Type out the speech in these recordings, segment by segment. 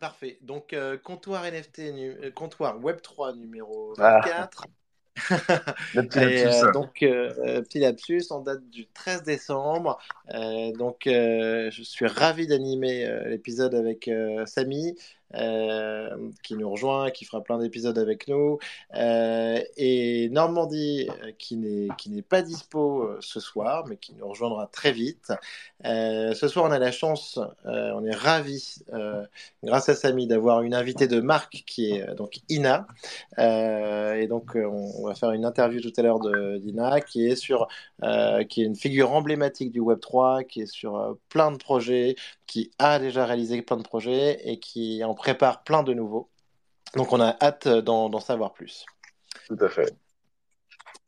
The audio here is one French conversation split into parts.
Parfait. Donc, euh, comptoir NFT, euh, comptoir Web3 numéro 24. Ah. Et, euh, donc, petit lapsus, en date du 13 décembre. donc, je suis ravi d'animer l'épisode avec Samy. Euh, qui nous rejoint, qui fera plein d'épisodes avec nous. Euh, et Normandie, euh, qui n'est, pas dispo ce soir, mais qui nous rejoindra très vite. ce soir, on a la chance, on est ravis, grâce à Samy, d'avoir une invitée de marque qui est donc Ina. et donc, on, va faire une interview tout à l'heure d'Ina, qui est qui est une figure emblématique du Web 3, qui est sur plein de projets, qui a déjà réalisé plein de projets et qui en prépare plein de nouveaux. Donc on a hâte d'en savoir plus. Tout à fait.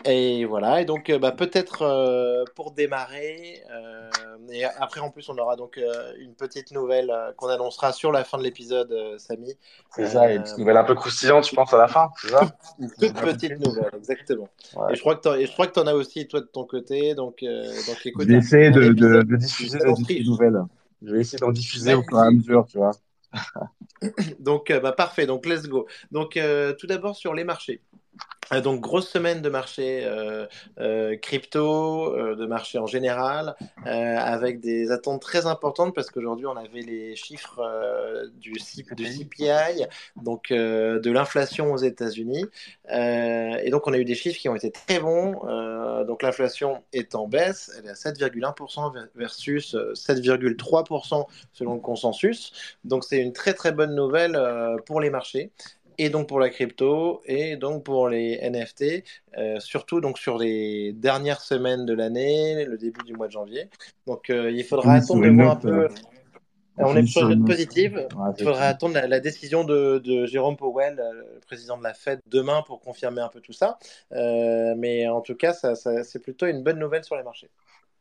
Et voilà, et donc euh, bah, peut-être euh, pour démarrer, euh, et après en plus on aura donc une petite nouvelle qu'on annoncera sur la fin de l'épisode, Samy. C'est ça, une petite nouvelle un peu croustillante, je pense, à la fin, c'est ça? Une toute petite nouvelle, exactement. Et je crois que tu en as aussi, toi, de ton côté, donc, donc écoute. Je vais essayer de, de, de, diffuser des nouvelles. Je vais essayer d'en diffuser au fur et à mesure, tu vois. donc, bah, parfait, donc let's go. Donc, tout d'abord sur les marchés. Euh, donc grosse semaine de marché euh, euh, crypto, de marché en général, avec des attentes très importantes parce qu'aujourd'hui on avait les chiffres du, du, CPI, donc de l'inflation aux États-Unis, et donc on a eu des chiffres qui ont été très bons. donc l'inflation est en baisse, elle est à 7,1% versus 7,3% selon le consensus. Donc c'est une très très bonne nouvelle pour les marchés et donc pour la crypto et donc pour les NFT, euh, surtout donc sur les dernières semaines de l'année, le début du mois de janvier. Donc euh, il faudra attendre de voir un peu. Euh, on est sur une note positive. il faudra attendre la, décision de, de, Jérôme Powell, le président de la Fed, demain pour confirmer un peu tout ça. mais en tout cas, ça, ça, c'est plutôt une bonne nouvelle sur les marchés.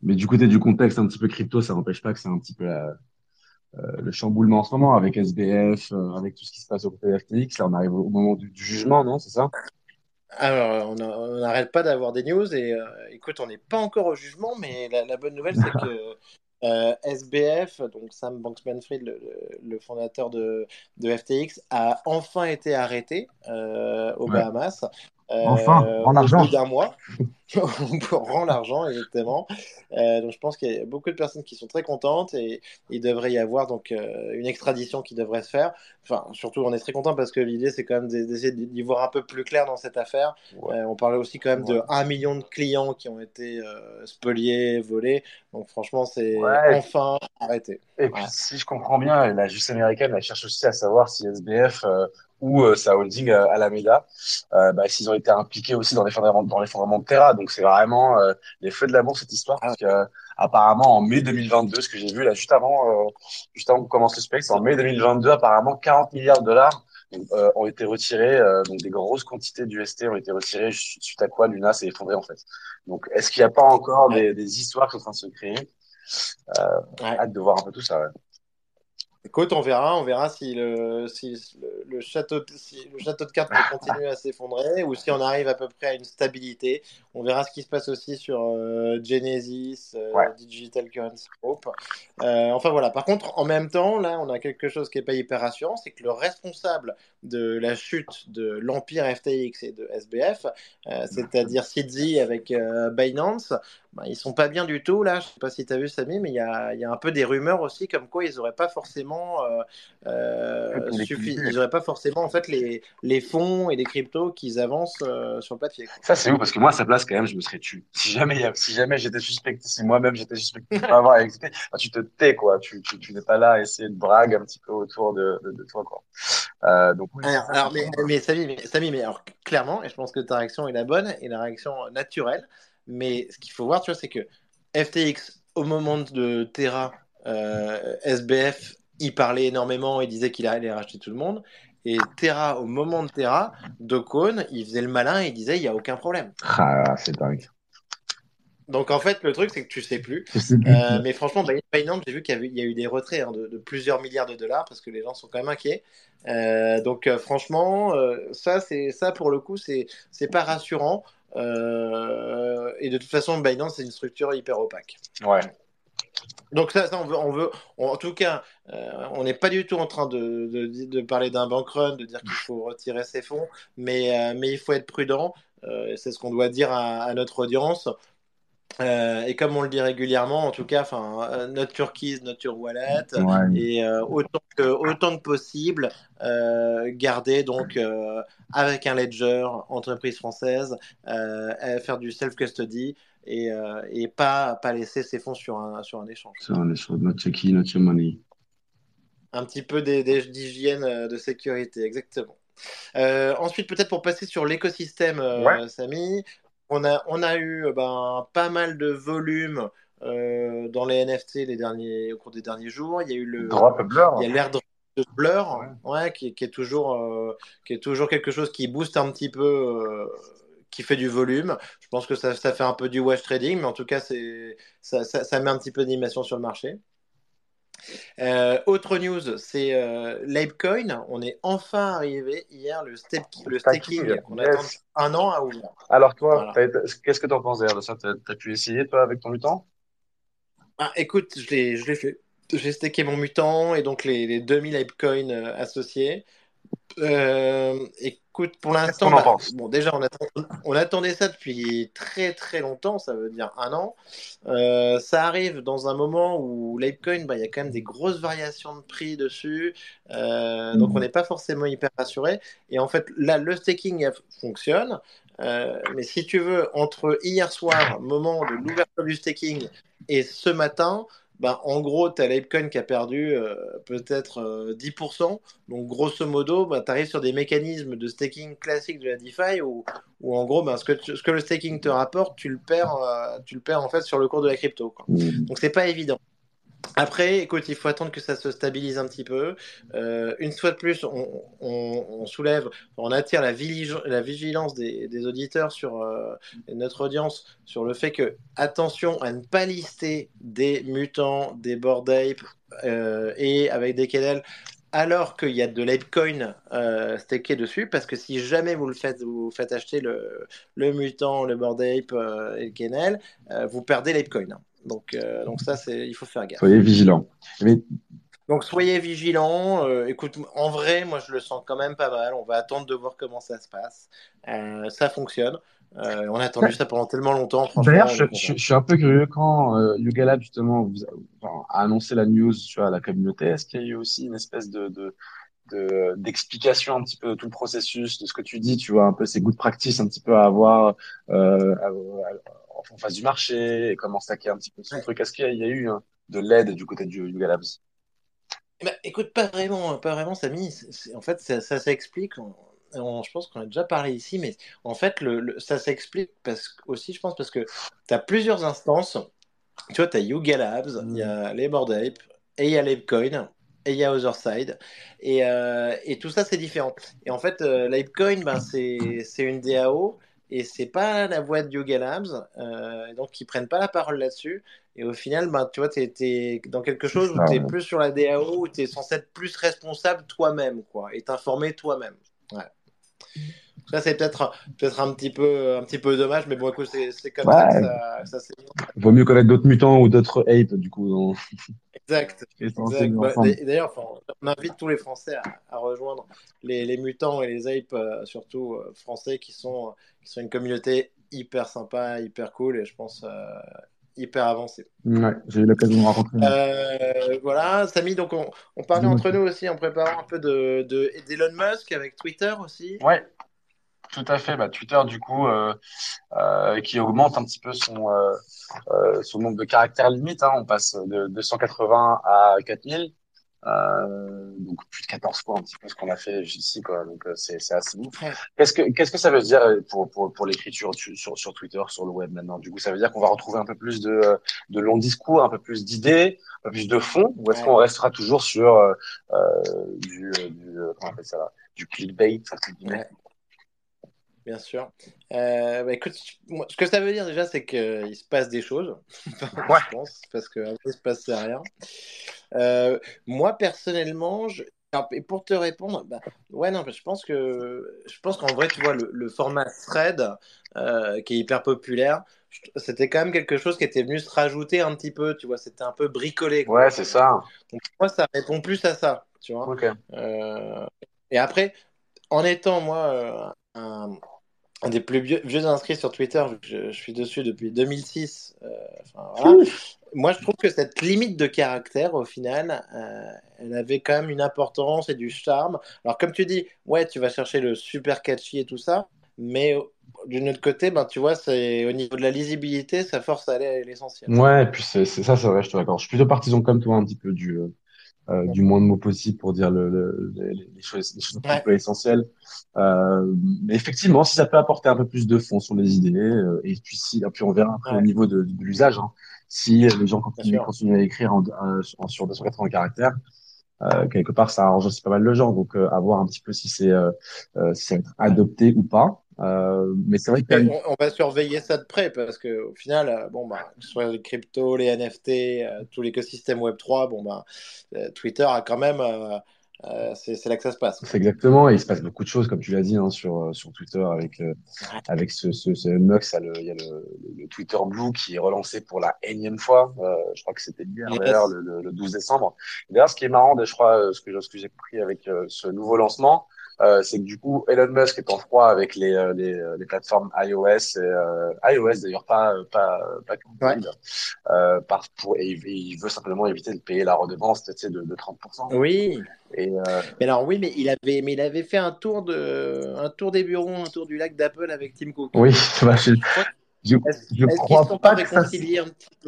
Mais du côté du contexte un petit peu crypto, ça n'empêche pas que c'est un petit peu la, le chamboulement en ce moment avec SBF, euh, avec tout ce qui se passe au côté de FTX. Là, on arrive au moment du, jugement, non C'est ça? Alors, on n'arrête pas d'avoir des news et euh, écoute, on n'est pas encore au jugement, mais la, bonne nouvelle, c'est que SBF, donc Sam Banksman-Fried, le, fondateur de, de, FTX, a enfin été arrêté aux Bahamas. Enfin, en argent. d'un mois. on rend l'argent, exactement. Euh, donc je pense qu'il y a beaucoup de personnes qui sont très contentes et il devrait y avoir donc euh, une extradition qui devrait se faire. Enfin, surtout, on est très content parce que l'idée, c'est quand même d'essayer d'y voir un peu plus clair dans cette affaire. Euh, on parlait aussi quand même de 1 million de clients qui ont été spoliés, volés. Donc franchement, c'est enfin arrêté. Et puis, si je comprends bien, la justice américaine, elle cherche aussi à savoir si SBF ou euh, sa holding euh, Alameda, euh, bah, s'ils ont été impliqués aussi dans l'effondrement dans l'effondrement de Terra. Donc c'est vraiment euh, les feux de l'amour cette histoire parce que apparemment en mai 2022, ce que j'ai vu là juste avant, juste avant qu'on commence le spectre, en mai 2022, apparemment 40 milliards de dollars ont été retirés, donc des grosses quantités d'UST ont été retirées suite à quoi Luna s'est effondré en fait. Donc est-ce qu'il n'y a pas encore des, des, histoires qui sont en train de se créer? Euh, Hâte de voir un peu tout ça. Ouais. Écoute, on verra, on verra si le, si le, château, si le château de cartes peut continuer à s'effondrer ou si on arrive à peu près à une stabilité. On verra ce qui se passe aussi sur euh, Genesis, euh, Digital Currency Group. Euh, enfin voilà. Par contre, en même temps, là, on a quelque chose qui n'est pas hyper rassurant, c'est que le responsable de la chute de l'empire FTX et de SBF, c'est-à-dire Sidzi avec Binance, bah, ils sont pas bien du tout là. Je sais pas si tu as vu Samy, mais il y a, y a, un peu des rumeurs aussi comme quoi ils n'auraient pas forcément euh, euh ils n'auraient pas forcément en fait les, les fonds et les cryptos qu'ils avancent euh, sur le papier. Ça c'est où parce que moi à sa place quand même je me serais tué. Si jamais si jamais j'étais suspecté, si moi-même j'étais suspecté de pas avoir existé, bah, tu te tais quoi. Tu, tu, tu n'es pas là à essayer de brague un petit peu autour de, de, toi quoi. Euh, alors, mais, mais, Samy, mais, Samy, mais alors clairement et je pense que ta réaction est la bonne et la réaction naturelle mais ce qu'il faut voir, tu vois, c'est que FTX, au moment de Terra, euh, SBF, il parlait énormément, il disait qu'il allait racheter tout le monde. Et Terra, au moment de Terra, Docone, il faisait le malin et il disait il n'y a aucun problème. Ah, c'est dingue. Donc en fait, le truc, c'est que tu sais plus. Euh, mais franchement, Binance, j'ai vu qu'il y, a eu des retraits hein, de, plusieurs milliards de dollars parce que les gens sont quand même inquiets. Euh, donc franchement, ça, c'est ça pour le coup, c'est c'est pas rassurant. Euh, et de toute façon, Binance, c'est une structure hyper opaque. Ouais. Donc ça, ça, on veut, on veut en tout cas, euh, on n'est pas du tout en train de, de, de parler d'un bank run, de dire qu'il faut retirer ses fonds, mais, euh, mais il faut être prudent. Euh, c'est ce qu'on doit dire à, à notre audience. Euh, et comme on le dit régulièrement, en tout cas, enfin, euh, notre turquise, notre wallet, Ouais. et euh, autant que autant que possible, euh, garder donc euh, avec un ledger, entreprise française, euh, faire du self custody et, euh, et pas pas laisser ses fonds sur un sur un échange. So, on est sur not your key, not your money. Un petit peu des- des- d'hygiène de sécurité, exactement. Euh, ensuite, peut-être pour passer sur l'écosystème, Ouais. euh, Samy, on a, on a eu euh, ben, pas mal de volume euh, dans les NFT les derniers, au cours des derniers jours. Il y a eu le, Drop blur. il y a l'airdrop de Blur, Ouais. ouais, qui, qui est toujours, euh, qui est toujours quelque chose qui booste un petit peu, qui fait du volume. Je pense que ça, ça fait un peu du wash trading, mais en tout cas, c'est, ça, ça, ça met un petit peu d'animation sur le marché. Euh, autre news, c'est euh, l'Apecoin. On est enfin arrivé hier, le, step, le staking qu'on yes. attend un an à ouvrir. Alors toi, Voilà. qu'est-ce que t'en penses d'ailleurs de ça? T'as, t'as pu essayer toi avec ton mutant? Ah, écoute, je l'ai, fait. J'ai stacké mon mutant et donc les, les 2000 Apecoin euh, associés. Euh, écoute, pour l'instant, bah, bon, déjà, on, attend- on attendait ça depuis très très longtemps, ça veut dire un an. Euh, ça arrive dans un moment où l'Apecoin, bah, il y a quand même des grosses variations de prix dessus, Euh, donc on n'est pas forcément hyper rassuré. Et en fait, là, le staking fonctionne, Euh, mais si tu veux, entre hier soir, moment de l'ouverture du staking, et ce matin, ben, en gros, tu as l'Apecoin qui a perdu euh, peut-être euh, 10%. Donc, grosso modo, ben, tu arrives sur des mécanismes de staking classiques de la DeFi où, où en gros, ben, ce, que tu- ce que le staking te rapporte, tu le perds, euh, tu le perds en fait sur le cours de la crypto. Quoi. Mm. Donc, c'est pas évident. Après, écoute, il faut attendre que ça se stabilise un petit peu. Euh, une fois de plus, on, soulève, on attire la, vigil- la vigilance des, auditeurs sur euh, notre audience sur le fait que attention à ne pas lister des mutants, des bored ape euh, et avec des kennels alors qu'il y a de l'apecoin euh, stacké dessus, parce que si jamais vous le faites, vous faites acheter le, mutant, le bored ape euh, et le kennel, vous perdez l'apecoin. Donc, euh, donc ça, c'est, il faut faire gaffe. Soyez vigilants. Mais Donc soyez vigilants. Euh, écoute, en vrai, moi je le sens quand même pas mal. On va attendre de voir comment ça se passe. Euh, ça fonctionne. Euh, on a attendu ça pendant tellement longtemps. D'ailleurs, je, content. je- je suis un peu curieux quand euh, Yuga Lab justement vous a, enfin, a annoncé la news tu vois, à la communauté. Est-ce qu'il y a eu aussi une espèce de, de, de- d'explication un petit peu de tout le processus, de ce que tu dis, tu vois, un peu ces good practice un petit peu à avoir euh, à- à- en face du marché et comment stacker un petit peu son truc. Est-ce qu'il y a, il y a eu hein, de l'aide du côté du Yuga Labs? Eh ben, écoute, pas vraiment, pas vraiment, Samy. En fait, ça, ça s'explique. On- on- je pense qu'on a déjà parlé ici, mais en fait, le, le- ça s'explique parce aussi, je pense, parce que tu as plusieurs instances. Tu vois, tu as Yuga Labs, il y a les Bored Ape, et il y a l'Apecoin, et il y a Otherside. Et, euh, et tout ça, c'est différent. Et en fait, euh, l'Apecoin, ben, c'est une DAO, et c'est pas la voix de Yuga Labs, euh, donc ils prennent pas la parole là-dessus. Et au final, ben, tu vois, tu es, dans quelque chose où tu es plus sur la DAO, où tu es censé être plus responsable toi-même, quoi, et t'informer toi-même. Ouais. Ça, c'est peut-être peut-être un petit peu un petit peu dommage, mais bon, écoute, c'est comme ça que ça, ça Vaut mieux connaître d'autres mutants ou d'autres apes, du coup. dans- Exact. Bah, D'ailleurs, on invite tous les Français à, à rejoindre les, les mutants et les apes, euh, surtout euh, français, qui sont, qui sont une communauté hyper sympa, hyper cool et je pense euh, hyper avancée. Ouais, j'ai eu l'occasion de me rencontrer. Euh, voilà, Samy, donc on, on parlait entre nous aussi en préparant un peu de, de, d'Elon Musk avec Twitter aussi. Ouais, tout à fait. Bah, Twitter, du coup, euh, euh, qui augmente un petit peu son, euh, euh, son nombre de caractères limite. Hein. On passe de 280 à 4000. Euh, donc plus de 14 fois un petit peu ce qu'on a fait ici, quoi. Donc euh, c'est c'est assez ouf. Qu'est-ce que qu'est-ce que ça veut dire pour pour pour l'écriture tu- sur sur Twitter, sur le web maintenant? Du coup, ça veut dire qu'on va retrouver un peu plus de de longs discours, un peu plus d'idées, un peu plus de fond, ou est-ce qu'on restera toujours sur du du comment on appelle ça là? Du clickbait, entre guillemets? Ouais. Bien sûr. Euh, bah, écoute, moi, ce que ça veut dire déjà, c'est qu'il se passe des choses, je pense, parce qu'avant, il se passait rien. Euh, moi, personnellement, je... et pour te répondre, bah, ouais, non, je pense que je pense qu'en vrai, tu vois, le, format thread euh, qui est hyper populaire, c'était quand même quelque chose qui était venu se rajouter un petit peu, tu vois, c'était un peu bricolé. Ouais, c'est ça. Donc, moi, ça répond plus à ça, tu vois. Euh, et après, en étant, moi, un, un des plus vieux, inscrits sur Twitter, je, je, suis dessus depuis 2006. Euh, Moi, je trouve que cette limite de caractère, au final, euh, elle avait quand même une importance et du charme. Alors, comme tu dis, ouais, tu vas chercher le super catchy et tout ça, mais d'une autre côté, ben, tu vois, c'est au niveau de la lisibilité, ça force à aller à l'essentiel. Ouais, et puis c'est ça, c'est vrai, je te l'accorde. Je suis plutôt partisan comme toi, un petit peu du, euh, euh, du moins de mots possible pour dire le, le, les, choses, les choses un peu essentielles. Euh, mais effectivement, si ça peut apporter un peu plus de fond sur les idées, euh, et puis si, et puis on verra après au niveau de, de l'usage, hein, si les gens continuent, continuent à écrire en, en, sur 280 caractères, euh, quelque part ça arrange aussi pas mal le genre donc euh, à voir un petit peu si c'est euh, si ça va être adopté ou pas euh, mais c'est vrai que on, va surveiller ça de près parce que au final, euh, bon bah, que ce soit les cryptos, les NFT, euh, tout l'écosystème Web 3, bon bah, Twitter a quand même, c'est là que ça se passe. C'est exactement, et il se passe beaucoup de choses comme tu l'as dit hein, sur sur Twitter avec avec ce ce, ce Mux, il y a le, le, Twitter Blue qui est relancé pour la énième fois. je crois que c'était hier d'ailleurs le, le, 12 décembre. D'ailleurs, ce qui est marrant, je crois, ce que ce que j'ai compris avec ce nouveau lancement euh, c'est que du coup Elon Musk est en froid avec les euh, les, euh, les plateformes iOS et euh, iOS d'ailleurs pas pas pas ouais. euh, par, pour et il veut simplement éviter de payer la redevance tu sais, de, de 30%. Oui. Et mais alors oui mais il avait mais il avait fait un tour de un tour des bureaux un tour du lac d'Apple avec Tim Cook. Oui, bah, je, je, je crois pas, que ça.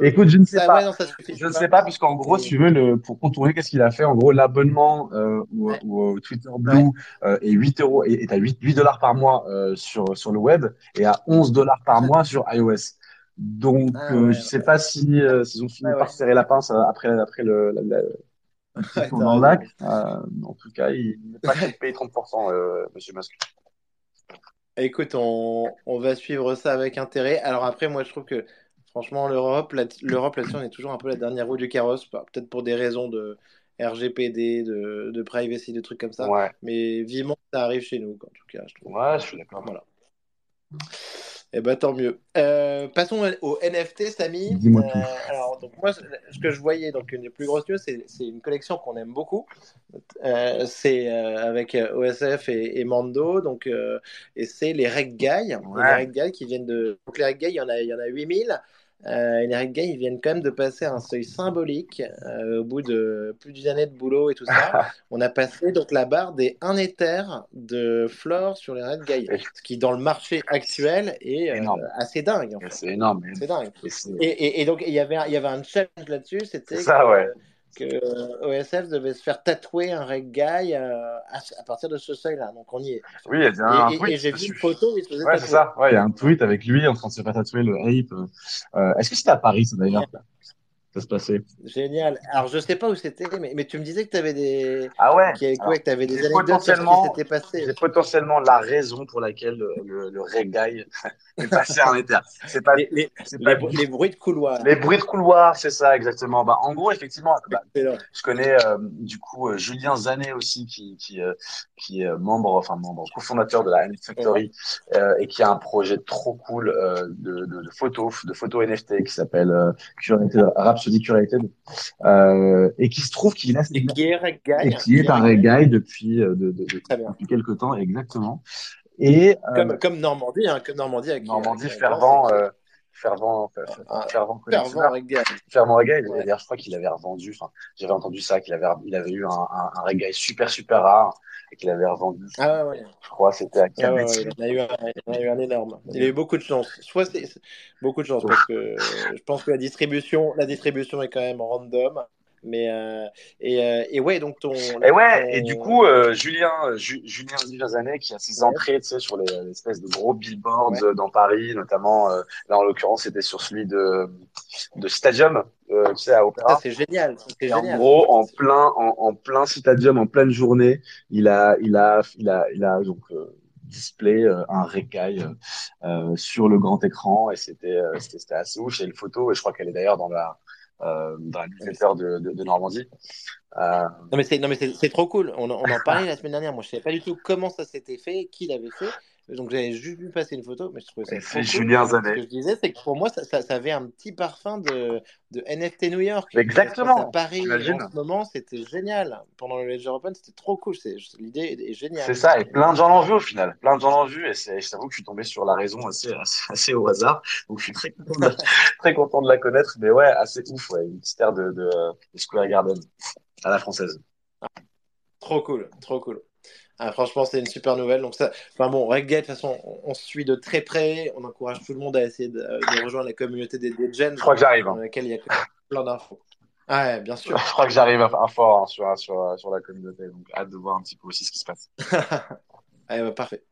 Écoute, je ne sais pas. je ne sais pas, puisqu'en gros, si tu veux, le, pour contourner, qu'est-ce qu'il a fait? En gros, l'abonnement euh, au, Twitter Blue euh, est 8 euros, est à 8, 8 dollars par mois euh, sur, sur le web et à 11 dollars par mois sur iOS. Donc, ah, euh, je ne sais pas si euh, s'ils ont fini par serrer la pince euh, après, après le, la, la, dans le lac. en tout cas, il n'est pas payé 30%, Monsieur Musk. Écoute, on, va suivre ça avec intérêt. Alors après, moi, je trouve que franchement, l'Europe, l'Europe là-dessus, on est toujours un peu la dernière roue du carrosse, bah, peut-être pour des raisons de RGPD, de, de privacy, de trucs comme ça. Mais vivement, ça arrive chez nous, en tout cas. Je trouve. Ouais, je suis d'accord. Voilà. Eh ben tant mieux. Euh, passons au NFT, Samy. Euh, alors donc moi, ce que je voyais, donc une des plus grosses news, c'est une collection qu'on aime beaucoup. Euh, c'est avec OSF et, Mando, donc et c'est les Reg Guy, les Reg Guy qui viennent de. Donc les Reg Guy, il y en a, il y en a 8000. Euh, les Red ils viennent quand même de passer un seuil symbolique euh, au bout de plus d'une année de boulot et tout ça. on a passé donc la barre des 1 Ether de flore sur les Red Guy, ce qui dans le marché actuel est euh, assez dingue. C'est énorme. C'est dingue. Et, et, et, donc il y avait il y avait un challenge là-dessus, c'était ça, ouais que euh, OSF devait se faire tatouer un reggae euh, à, partir de ce seuil-là. Donc on y est. Oui, il y a un et, et j'ai vu une photo il se faisait Ouais, c'est ça. Ouais, il y a un tweet avec lui en train de se faire tatouer le ape. Euh, Est-ce que c'était à Paris, ça d'ailleurs? Ça se passait. Génial. Alors, je sais pas où c'était, mais, mais, tu me disais que tu avais des. Ah ouais qui, quoi, que tu avais des anecdotes sur ce qui s'était passé. C'est potentiellement la raison pour laquelle le, le, le reggae est passé en éther. C'est pas, les, les, pas les, les, bruits de couloir. Les bruits de couloir, c'est ça, exactement. Bah, en gros, effectivement, bah, je connais euh, du coup euh, Julien Zanet aussi, qui, qui, euh, qui est membre, enfin membre, cofondateur de la NFT Factory euh, et qui a un projet trop cool de, de, de, photos, de photos NFT qui s'appelle Curated Rap Rhapsody Curated, euh, et qui se trouve qu'il a et qui est, qui est un reggae depuis, euh, de, de, depuis quelques temps, exactement. Et, euh, comme, comme Normandie, hein, comme Normandie avec Normandie fervent, euh, fervent, fervent, fervent, fervent reggae. Fervent reggae. D'ailleurs, je crois qu'il avait revendu, enfin, j'avais entendu ça, qu'il avait, il avait eu un, un, un reggae super, super rare et qu'il avait revendu. Ah ouais. Je crois c'était à ah ouais, il, en a eu un, il a eu un énorme. Il a eu beaucoup de chance. Soit c'est beaucoup de chance parce que je pense que la distribution, la distribution est quand même random. Mais euh, et, euh, et, ouais, donc ton. Et ouais, et du coup, euh, Julien, Ju Julien Zanet qui a ses entrées, tu sais, sur les espèces de gros billboards ouais. dans Paris, notamment euh, là en l'occurrence, c'était sur celui de de Stadium, euh, tu sais, à Opéra. C'est génial. En gros, en plein, en, en, plein Stadium, en pleine journée, il a, il a, il a, il a donc display un récaille sur le grand écran et c'était c'était assez ouf. J'ai une photo et je crois qu'elle est d'ailleurs dans la euh, dans la newsletter de, de, de Normandie. Euh... Non mais c'est non mais c'est trop cool. On, on en parlait la semaine dernière. Moi je savais pas du tout comment ça s'était fait, qui l'avait fait. Donc j'avais juste vu passer une photo, mais je trouvais ça. C'est Julien Zanet. Ce que je disais, c'est que pour moi, ça, ça, ça, avait un petit parfum de, de NFT New York. Exactement. À Paris, en ce moment, c'était génial. Pendant le Ledger Open, c'était trop cool. L'idée est géniale. C'est ça, et plein de gens l'ont vu au final. Plein de gens l'ont vu, et je t'avoue que je suis tombé sur la raison assez, assez, assez, au hasard. Donc je suis très content, de, très content de la connaître. Mais ouais, assez ouf, ouais. Une petite de, de Square Garden à la française. Trop cool, trop cool. Ah, franchement, c'est une super nouvelle. Donc, ça, enfin bon, Reggate, de toute façon, on, on, suit de très près. On encourage tout le monde à essayer de, de rejoindre la communauté des, des gens. Je crois que j'arrive. Hein. Dans laquelle il y a plein d'infos. Ah, ouais, bien sûr. Je crois que j'arrive à, à fort hein, sur, sur, sur la communauté. Donc, hâte de voir un petit peu aussi ce qui se passe. ah, bah, parfait.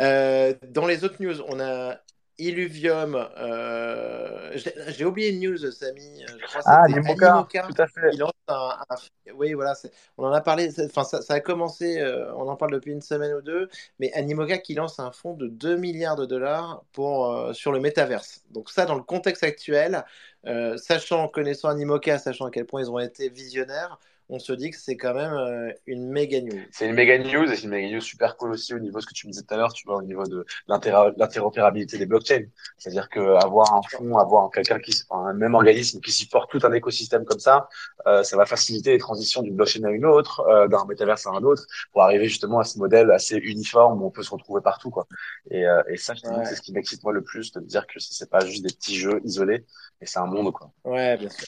Euh, dans les autres news, on a Illuvium. Euh, J'ai oublié une news, Samy. Je crois ah, Animoca, Animoca. Tout à fait. Il lance un, un... Oui, voilà. On en a parlé. Enfin, ça, ça, a commencé. Euh, on en parle depuis une semaine ou deux. Mais Animoca qui lance un fonds de 2 milliards de dollars pour, euh, sur le métaverse. Donc, ça, dans le contexte actuel, euh, sachant, connaissant Animoca, sachant à quel point ils ont été visionnaires, on se dit que c'est quand même euh, une méga news. C'est une méga news et c'est une méga news super cool aussi au niveau de ce que tu me disais tout à l'heure, tu vois, au niveau de l'interopérabilité des blockchains. C'est-à-dire que avoir un fonds, avoir quelqu'un qui, un même organisme qui supporte tout un écosystème comme ça, euh, ça va faciliter les transitions d'une blockchain à une autre, euh, d'un métaverse à un autre, pour arriver justement à ce modèle assez uniforme où on peut se retrouver partout, quoi. Et, euh, et ça, ouais. c'est ce qui m'excite moi le plus, de dire que c'est pas juste des petits jeux isolés, mais c'est un monde, quoi. Ouais, bien sûr.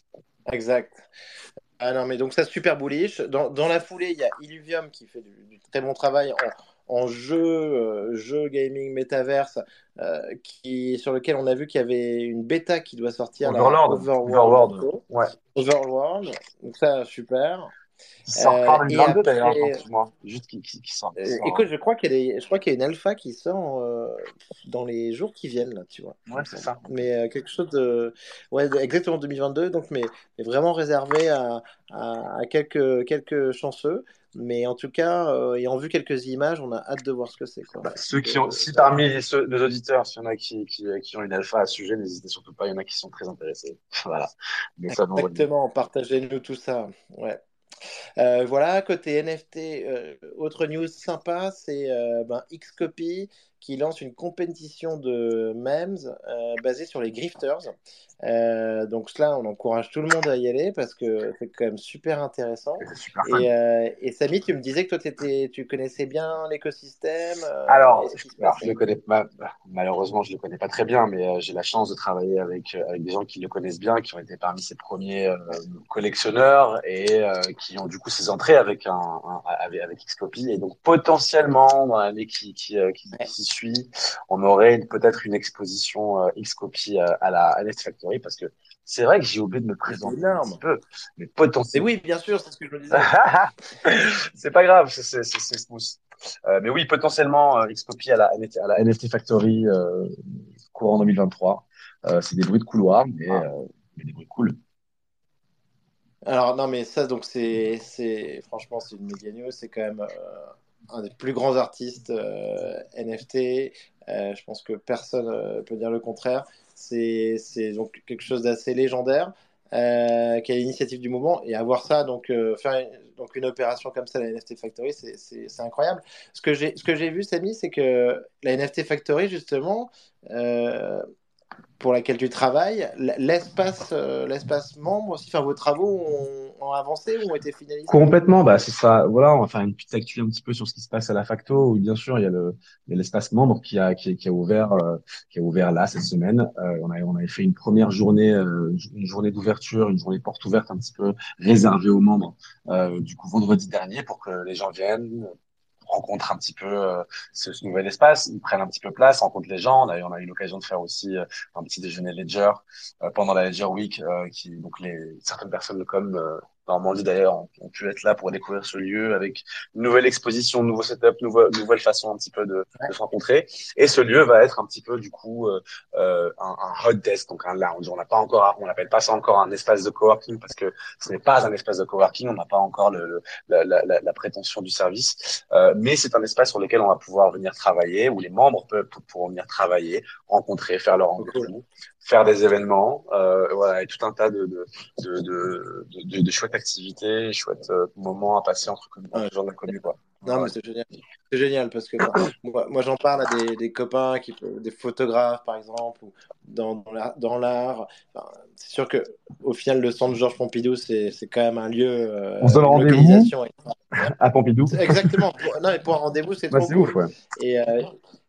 Exact. Ah non, mais donc ça, super bullish. Dans, dans la foulée, il y a Illuvium qui fait du, du très bon travail en, en jeu, euh, jeu gaming métaverse, euh, qui, sur lequel on a vu qu'il y avait une bêta qui doit sortir. Overlord. Overworld. Overworld. Ouais. Overworld. Donc ça, super. Qui sort euh, en 2022 d'ailleurs, moi. Juste qui, qui, qui sort. Euh, écoute, je crois qu'il y, qu y, a une alpha qui sort euh, dans les jours qui viennent, là, tu vois. Ouais, c'est ça. Mais euh, quelque chose de. Ouais, exactement 2022, donc, mais, mais vraiment réservé à, à, à, quelques, quelques chanceux. Mais en tout cas, ayant vu quelques images, on a hâte de voir ce que c'est. Bah, ceux qui ont, si parmi les, ceux, les auditeurs, s'il y en a qui, qui, qui, ont une alpha à ce sujet, n'hésitez surtout pas, il y en a qui sont très intéressés. voilà. Mais Exactement, partagez-nous tout ça. Ouais. Euh, voilà, côté NFT, euh, autre news sympa, c'est euh, ben, Xcopy qui lance une compétition de memes euh, basée sur les grifters. Euh, donc là, on encourage tout le monde à y aller parce que c'est quand même super intéressant. Super et, euh, et, Samy, tu me disais que toi, étais, tu connaissais bien l'écosystème. Alors, alors je le connais pas, malheureusement, je le connais pas très bien, mais j'ai la chance de travailler avec avec des gens qui le connaissent bien, qui ont été parmi ses premiers collectionneurs et qui ont du coup ses entrées avec un, un avec, avec Xcopy et donc potentiellement dans l'année qui qui, qui, qui suit, on aurait peut-être une exposition Xcopy à la NFT Factory parce que c'est vrai que j'ai oublié de me présenter un petit peu, mais potentiellement. Oui, bien sûr, c'est ce que je me disais. c'est pas grave, c'est smooth. Euh, mais oui, potentiellement, euh, Xcopy à la, à la NFT Factory euh, courant 2023. Euh, c'est des bruits de couloir, mais, ah. Euh, mais des bruits cool. Alors non, mais ça, donc c'est, c'est franchement, c'est une méga news. C'est quand même un des plus grands artistes NFT. je pense que personne peut dire le contraire. C'est donc quelque chose d'assez légendaire. Euh, qui est l'initiative du mouvement et avoir ça donc euh, faire une, donc une opération comme ça la NFT Factory c'est incroyable ce que j'ai ce vu Samy c'est que la NFT Factory justement euh, pour laquelle tu travailles, l'espace, euh, l'espace membre aussi, enfin vos travaux ont, ont, avancé ou ont été finalisés? Complètement, bah c'est ça. Voilà, on va faire une petite actu un petit peu sur ce qui se passe à la facto. Où bien sûr, il y a le, il y a l'espace membre qui a, qui, qui a ouvert, euh, qui a ouvert là cette semaine. Euh, on a, on avait fait une première journée, euh, une journée d'ouverture, une journée porte ouverte un petit peu réservée aux membres. Euh, du coup, vendredi dernier, pour que les gens viennent, rencontrent un petit peu euh, ce, nouvel espace, ils prennent un petit peu place, rencontrent les gens. D'ailleurs, on a eu l'occasion de faire aussi euh, un petit déjeuner Ledger euh, pendant la Ledger Week, qui donc certaines personnes comme Normandie d'ailleurs ont, pu être là pour découvrir ce lieu avec une nouvelle exposition, nouveau setup, nouvelle, nouvelle façon un petit peu de, de, se rencontrer. Et ce lieu va être un petit peu du coup euh, euh un, un, hot desk, donc un lounge. On n'a pas encore, on n'appelle pas ça encore un espace de coworking parce que ce n'est pas un espace de coworking. On n'a pas encore le, le, la, la, la, prétention du service, euh, mais c'est un espace sur lequel on va pouvoir venir travailler, où les membres peuvent pourront venir travailler, rencontrer, faire leur rendez-vous faire des événements, euh, voilà, et tout un tas de, de, de, de, de, chouettes activités, chouettes moments à passer entre les gens de la commune, quoi. Non, mais c'est génial. C'est génial parce que moi, moi j'en parle à des, des, copains, qui, des photographes par exemple, ou dans, dans l'art. c'est sûr que au final, le centre Georges Pompidou, c'est quand même un lieu. Euh, On se donne rendez-vous à Pompidou. Exactement. non, mais pour un rendez-vous, c'est bah, trop cool. Ouf, ouais. Et, euh,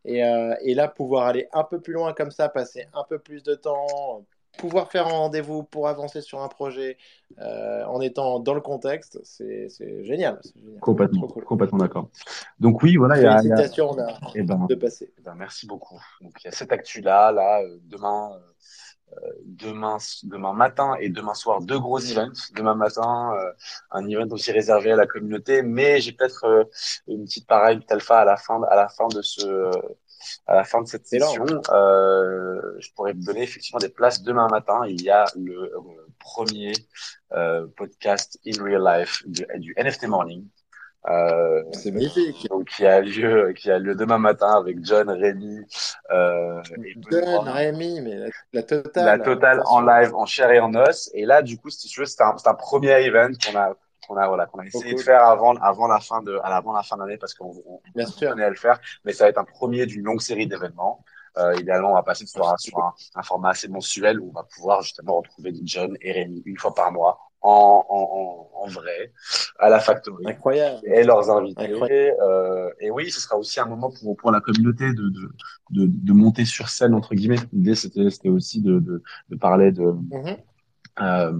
et, euh, et, là, pouvoir aller un peu plus loin comme ça, passer un peu plus de temps, pouvoir faire un rendez-vous pour avancer sur un projet euh, en étant dans le contexte, c'est génial, génial, Complètement, complètement d'accord. Donc oui, voilà, il y a, Félicitations y a... Eh ben, de passer. Eh ben, merci beaucoup. Donc il y a cette actu là, là, euh, demain. Euh, demain, demain matin et demain soir deux gros events. Demain matin, un event aussi réservé à la communauté, mais j'ai peut-être une petite pareille alpha à la fin, à la fin de ce à la fin de cette session, euh, je pourrais vous donner effectivement des places demain matin. Il y a le euh, premier euh, podcast in real life du, du NFT Morning. Euh, c'est magnifique. Donc, qui a lieu, qui a lieu demain matin avec John, Rémi, euh, et John, Rémi, mais la, totale. La totale en live, en chair et en os. Et là, du coup, si tu veux, c'est un, un, premier event qu'on a, qu'on a voilà qu'on a essayé de faire avant avant la fin de avant la fin d'année parce qu'on on, à le faire mais ça va être un premier d'une longue série d'événements euh, idéalement on va passer sur, un, sur un, format assez mensuel où on va pouvoir justement retrouver John et Rémi une fois par mois en, en, en, vrai à la factory. Incroyable. Et leurs invités euh, et oui ce sera aussi un moment pour pour la communauté de de de, de monter sur scène entre guillemets. L'idée c'était c'était aussi de, de de parler de mm-hmm. euh,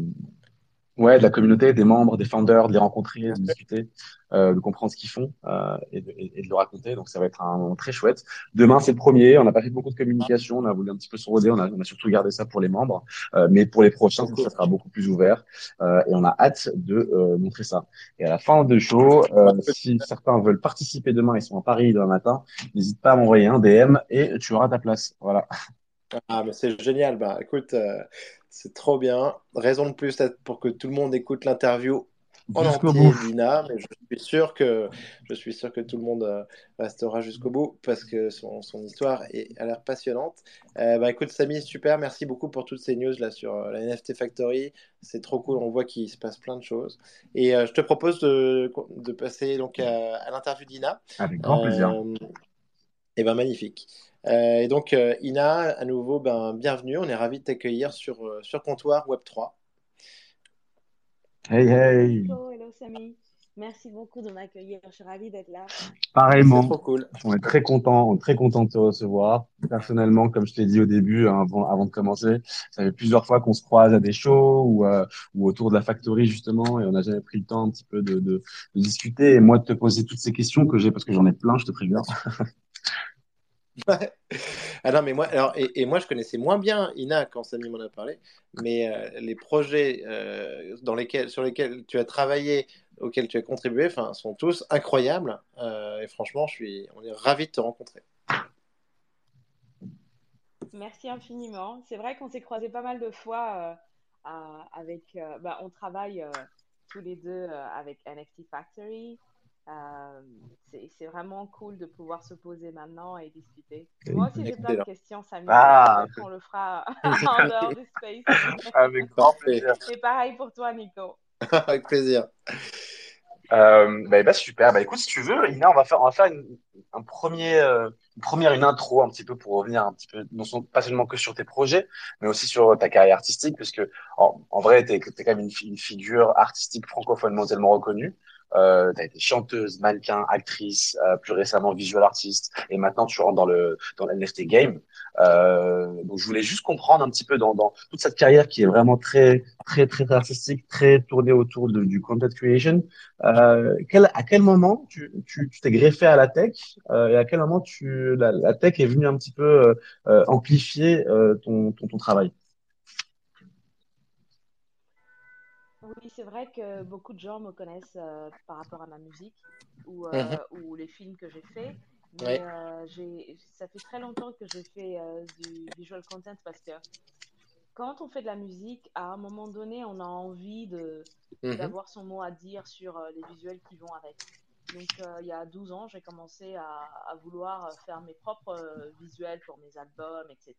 Ouais, de la communauté, des membres, des founders, de les rencontrer, de discuter, euh, de comprendre ce qu'ils font euh, et, de, et, de, le raconter. Donc ça va être un moment très chouette. Demain, c'est le premier. On n'a pas fait beaucoup de communication. On a voulu un petit peu se roder. On a, on a surtout gardé ça pour les membres. Euh, mais pour les prochains, ça sera beaucoup plus ouvert. Euh, et on a hâte de euh, montrer ça. Et à la fin de show, euh, si certains veulent participer demain, ils sont à Paris demain matin, n'hésite pas à m'envoyer un DM et tu auras ta place. Voilà. Ah, mais c'est génial. Bah, écoute, c'est trop bien. Raison de plus pour que tout le monde écoute l'interview en entier d'Ina, mais je suis sûr que je suis sûr que tout le monde euh, restera jusqu'au bout parce que son, son histoire est, a l'air passionnante. Euh, bah, écoute Samy, super, merci beaucoup pour toutes ces news là sur euh, la NFT Factory. C'est trop cool, on voit qu'il se passe plein de choses. Et je te propose de, de passer donc à, l'interview d'Ina. Avec grand plaisir. Et ben magnifique. Euh, et donc, euh, Ina, à nouveau, ben, bienvenue. On est ravis de t'accueillir sur, euh, sur Comptoir Web3. Hey, hey. Hello, hello, Samy. Merci beaucoup de m'accueillir. Je suis ravie d'être là. Pareillement. C'est trop cool. On est très content, on est très content de te recevoir. Personnellement, comme je t'ai dit au début, hein, avant, avant, de commencer, ça fait plusieurs fois qu'on se croise à des shows ou, ou autour de la factory justement, et on n'a jamais pris le temps un petit peu de, de, de, discuter et moi de te poser toutes ces questions que j'ai parce que j'en ai plein, je te préviens. ah mais moi, alors, et, moi, je connaissais moins bien Ina quand Samy m'en a parlé, mais euh, les projets euh, dans lesquels, sur lesquels tu as travaillé, auxquels tu as contribué, sont tous incroyables. Euh, et franchement, je suis, on est ravis de te rencontrer. Merci infiniment. C'est vrai qu'on s'est croisé pas mal de fois avec. Bah, on travaille tous les deux avec NFT Factory. Euh, c'est vraiment cool de pouvoir se poser maintenant et discuter. Moi aussi, j'ai plein de questions, Samy. Ah. On le fera en dehors du space. Avec grand plaisir. Et pareil pour toi, Nico. Avec plaisir. Euh, bah, bah, super. Bah, écoute, si tu veux, Ina, on va faire, on va faire une, un premier, euh, une première, une intro un petit peu pour revenir un petit peu, non pas seulement que sur tes projets, mais aussi sur ta carrière artistique, parce que en, en vrai, tu es, quand même une, une, figure artistique francophone mondialement reconnue. Euh, tu été chanteuse, mannequin, actrice, euh, plus récemment visual artiste, et maintenant tu rentres dans le dans l'NFT game. Euh, donc je voulais juste comprendre un petit peu dans, dans toute cette carrière qui est vraiment très très très, artistique, très tournée autour du content creation. Euh, quel, à quel moment tu tu t'es greffé à la tech euh, et à quel moment tu la, la, tech est venue un petit peu euh, amplifier ton, ton ton travail? Oui, c'est vrai que beaucoup de gens me connaissent euh, par rapport à ma musique ou, euh, mhm. ou les films que j'ai faits. Mais euh, ça fait très longtemps que je fais du visual content parce que quand on fait de la musique, à un moment donné, on a envie mhm. d'avoir son mot à dire sur les visuels qui vont avec. Donc, il y a 12 ans, j'ai commencé à, à, vouloir faire mes propres visuels pour mes albums, etc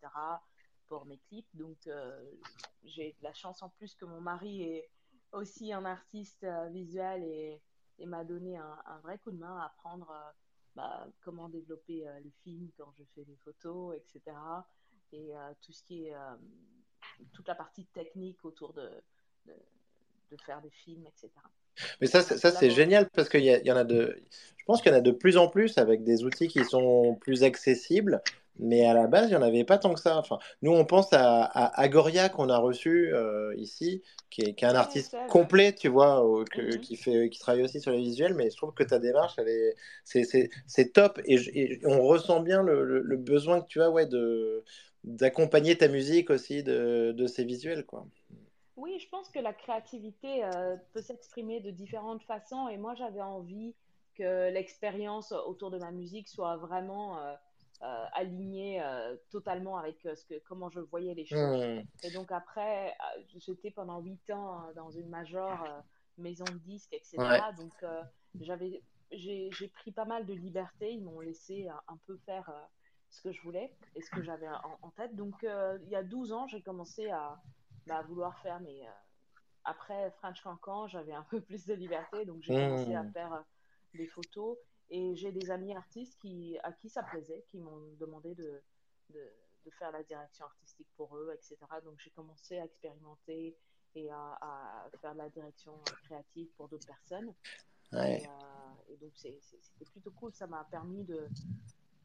pour mes clips. Donc, j'ai de la chance en plus que mon mari est aussi un artiste visuel et, et m'a donné un, un, vrai coup de main à apprendre bah, comment développer le film quand je fais des photos, etc. Et tout ce qui est toute la partie technique autour de, de, de faire des films, etc. Mais ça, ça c'est génial parce qu'il y, y, en a de. Je pense qu'il y en a de plus en plus avec des outils qui sont plus accessibles. Mais à la base, il n'y en avait pas tant que ça. Enfin, nous, on pense à, à Agoria qu'on a reçu euh, ici, qui est, qui est, un artiste complet, tu vois, que, qui, fait, qui travaille aussi sur les visuels. Mais je trouve que ta démarche, c'est top. Et, et, on ressent bien le, le, le, besoin que tu as ouais, d'accompagner ta musique aussi de, de ces visuels. Quoi. Oui, je pense que la créativité euh, peut s'exprimer de différentes façons et moi j'avais envie que l'expérience autour de ma musique soit vraiment euh, alignée euh, totalement avec euh, ce que, comment je voyais les choses. Mmh. Et donc après, j'étais pendant huit ans dans une major maison de disques, etc. Ouais. Donc j'avais, j'ai, pris pas mal de liberté. Ils m'ont laissé un, peu faire ce que je voulais et ce que j'avais en, en tête. Donc il y a 12 ans, j'ai commencé à bah, vouloir faire mes. Après French Cancan, j'avais un peu plus de liberté, donc j'ai mmh. commencé à faire euh, des photos. Et j'ai des amis artistes qui, à qui ça plaisait, qui m'ont demandé de, de, de, faire la direction artistique pour eux, etc. Donc j'ai commencé à expérimenter et à, à, faire la direction créative pour d'autres personnes. Ouais. Et, euh, et, donc c'était plutôt cool, ça m'a permis de,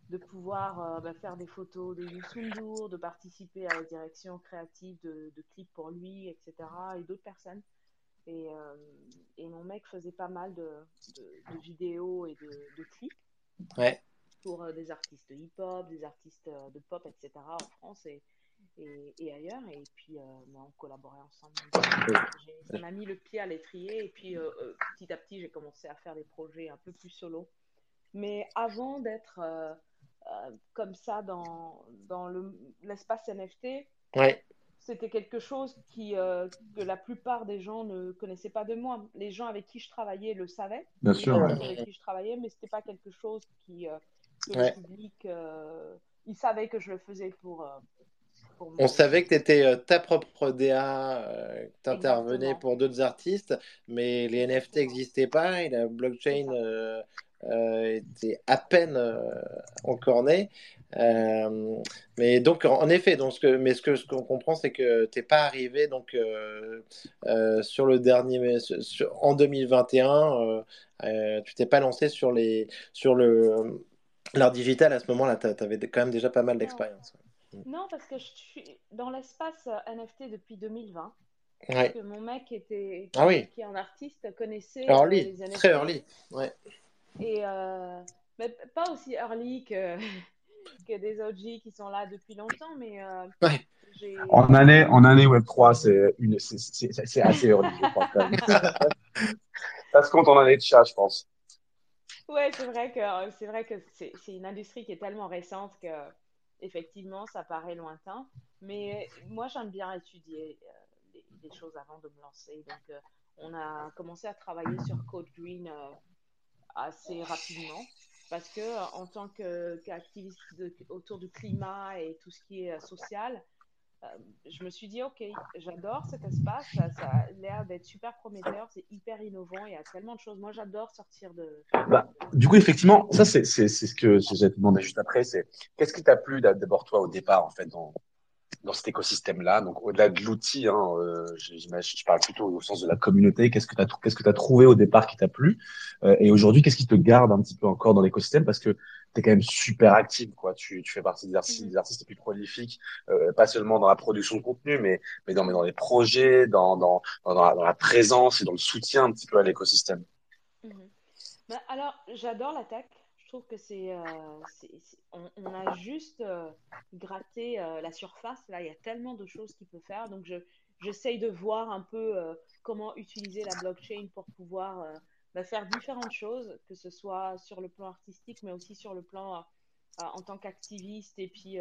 de pouvoir euh, bah, faire des photos de Youssou de participer à la direction créative de, de clips pour lui, etc. et d'autres personnes. Et, euh, et, mon mec faisait pas mal de, de, de vidéos et de, clips ouais. pour euh, des artistes de hip-hop, des artistes euh, de pop, etc. en France et, et, et ailleurs. Et puis, euh, on collaborait ensemble. Ça m'a mis le pied à l'étrier. Et puis, petit à petit, j'ai commencé à faire des projets un peu plus solo. Mais avant d'être euh, comme ça dans, dans l'espace NFT, ouais. C'était quelque chose qui, euh, que la plupart des gens ne connaissaient pas de moi. Les gens avec qui je travaillais le savaient. Bien sûr. Ouais. Avec qui je travaillais, mais c'était pas quelque chose qui, euh, que ouais. le public, euh, ils savaient que je le faisais pour. euh, pour On savait que tu étais ta propre DA, que tu intervenais pour d'autres artistes, mais les NFT n'existaient pas et la blockchain était à peine encore né. Euh, mais donc, en effet, donc, ce que, mais ce que ce qu'on comprend, c'est que tu n'es pas arrivé donc, sur le dernier, sur, en 2021, tu t'es pas lancé sur, les, sur le, l'art digital à ce moment-là, tu avais quand même déjà pas mal d'expérience. Non, parce que je suis dans l'espace NFT depuis 2020. Ouais. Que mon mec était, ah oui. qui est un artiste, connaissait early, les NFT. Très early, ouais. Et euh, mais pas aussi early que, que des OG qui sont là depuis longtemps, mais euh, ouais. en année en année Web 3, c'est une c'est assez early, je crois. Quand même. Ça se compte en année de chat, je pense. Ouais, c'est vrai que c'est vrai que c'est une industrie qui est tellement récente que effectivement ça paraît lointain. Mais moi j'aime bien étudier euh, les, les, choses avant de me lancer. Donc euh, on a commencé à travailler sur Code Green euh, assez rapidement parce que en tant qu'activiste qu autour du climat et tout ce qui est social, euh, je me suis dit ok, j'adore cet espace, ça, ça a l'air d'être super prometteur, c'est hyper innovant, il y a tellement de choses. Moi, j'adore sortir de. Bah, du coup, effectivement, ça c'est ce que j'ai demandé juste après, c'est qu'est-ce qui t'a plu d'abord toi au départ en fait dans dans cet écosystème-là. Donc, au-delà de l'outil, hein, euh, je parle plutôt au sens de la communauté. Qu'est-ce que tu as, qu'est-ce que tu as trouvé au départ qui t'a plu euh, Et aujourd'hui, qu'est-ce qui te garde un petit peu encore dans l'écosystème Parce que tu es quand même super active, quoi. Tu, tu fais partie des artistes, des artistes les plus prolifiques, euh, pas seulement dans la production de contenu, mais, mais, dans, mais dans les projets, dans, dans, dans, la, dans la présence et dans le soutien un petit peu à l'écosystème. Mmh. Ben, alors, j'adore la tech je trouve que c'est, euh, on, on, a juste euh, gratté euh, la surface. Là, il y a tellement de choses qu'il peut faire. Donc, je, j'essaye de voir un peu comment utiliser la blockchain pour pouvoir bah, faire différentes choses, que ce soit sur le plan artistique, mais aussi sur le plan en tant qu'activiste et puis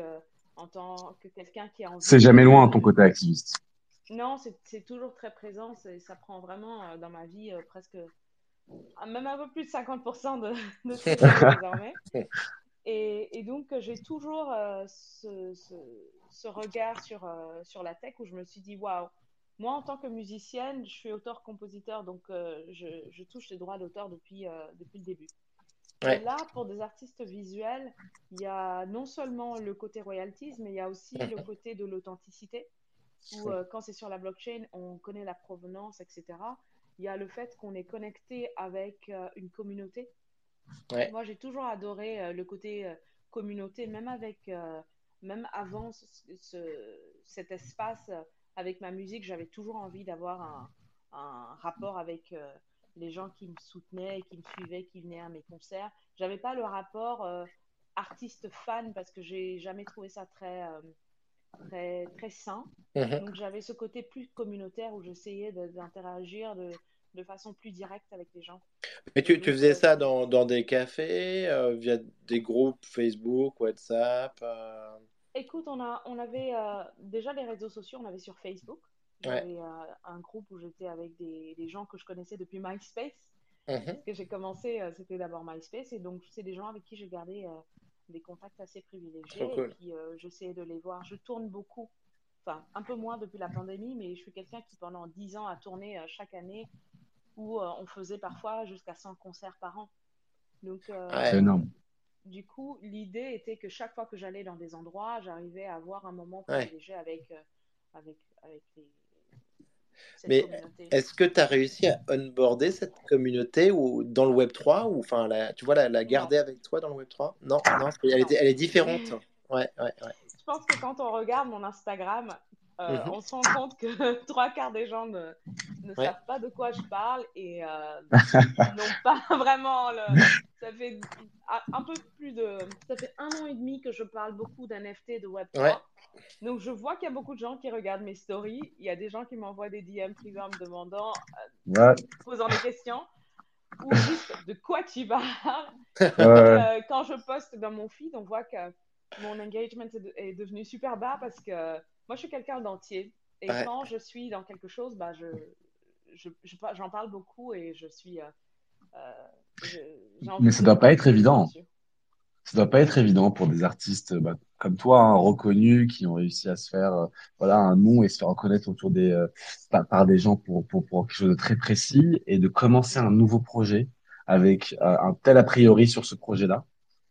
en tant que quelqu'un qui a envie. C'est jamais loin ton côté activiste. Non, c'est, toujours très présent. Ça prend vraiment dans ma vie presque même un peu plus de 50% de, de ce que désormais. Et, donc, j'ai toujours ce, ce, regard sur, sur la tech où je me suis dit, waouh, moi, en tant que musicienne, je suis auteur-compositeur, donc je, je, touche les droits d'auteur depuis, depuis le début. Et là, pour des artistes visuels, il y a non seulement le côté royalties, mais il y a aussi le côté de l'authenticité, où euh, quand c'est sur la blockchain, on connaît la provenance, etc. Il y a le fait qu'on est connecté avec euh, une communauté. Moi, j'ai toujours adoré euh, le côté communauté, même avec, même avant cet espace avec ma musique, j'avais toujours envie d'avoir un, un, rapport avec les gens qui me soutenaient, qui me suivaient, qui venaient à mes concerts. J'avais pas le rapport euh, artiste-fan parce que j'ai jamais trouvé ça très, euh, très, très sain. Mhm. Donc j'avais ce côté plus communautaire où j'essayais d'interagir de, de, façon plus directe avec les gens. Mais tu, tu faisais euh, ça dans, dans, des cafés, via des groupes Facebook, WhatsApp Écoute, on, a, on avait déjà les réseaux sociaux, on avait sur Facebook. J'avais euh, un groupe où j'étais avec des, des, gens que je connaissais depuis MySpace. Mhm. Parce que j'ai commencé, euh, c'était d'abord MySpace. Et donc, c'est des gens avec qui j'ai gardé euh, des contacts assez privilégiés. Et puis, j'essayais de les voir. Je tourne beaucoup. Enfin, un peu moins depuis la pandémie, mais je suis quelqu'un qui, pendant 10 ans, a tourné chaque année où on faisait parfois jusqu'à 100 concerts par an. Donc, c'est énorme. Du coup, l'idée était que chaque fois que j'allais dans des endroits, j'arrivais à avoir un moment privilégié avec, avec, avec les, mais est-ce que tu as réussi à onboarder cette communauté ou dans le Web 3 ou enfin la, tu vois la, la garder avec toi dans le Web 3 Non, non, elle, est, elle est différente. Ouais, ouais, ouais. Je pense que quand on regarde mon Instagram, euh, mhm. on se rend compte que trois quarts des gens ne, ne savent pas de quoi je parle et euh, n'ont pas vraiment le... Ça fait un peu plus de... Ça fait un an et demi que je parle beaucoup d'NFT de Web3. Donc je vois qu'il y a beaucoup de gens qui regardent mes stories. Il y a des gens qui m'envoient des DM privés en me demandant, euh, posant des questions ou juste de quoi tu parles. Euh, quand je poste dans mon feed, on voit que mon engagement est devenu super bas parce que moi, je suis quelqu'un d'entier. Et quand je suis dans quelque chose, bah, je, j'en parle beaucoup et je suis. Euh, euh, Mais ça ne doit pas être évident. Ça doit pas être évident pour des artistes bah, comme toi, hein, reconnus, qui ont réussi à se faire euh, voilà un nom et se faire reconnaître autour des par, par, des gens pour, pour, pour quelque chose de très précis et de commencer un nouveau projet avec un tel a priori sur ce projet-là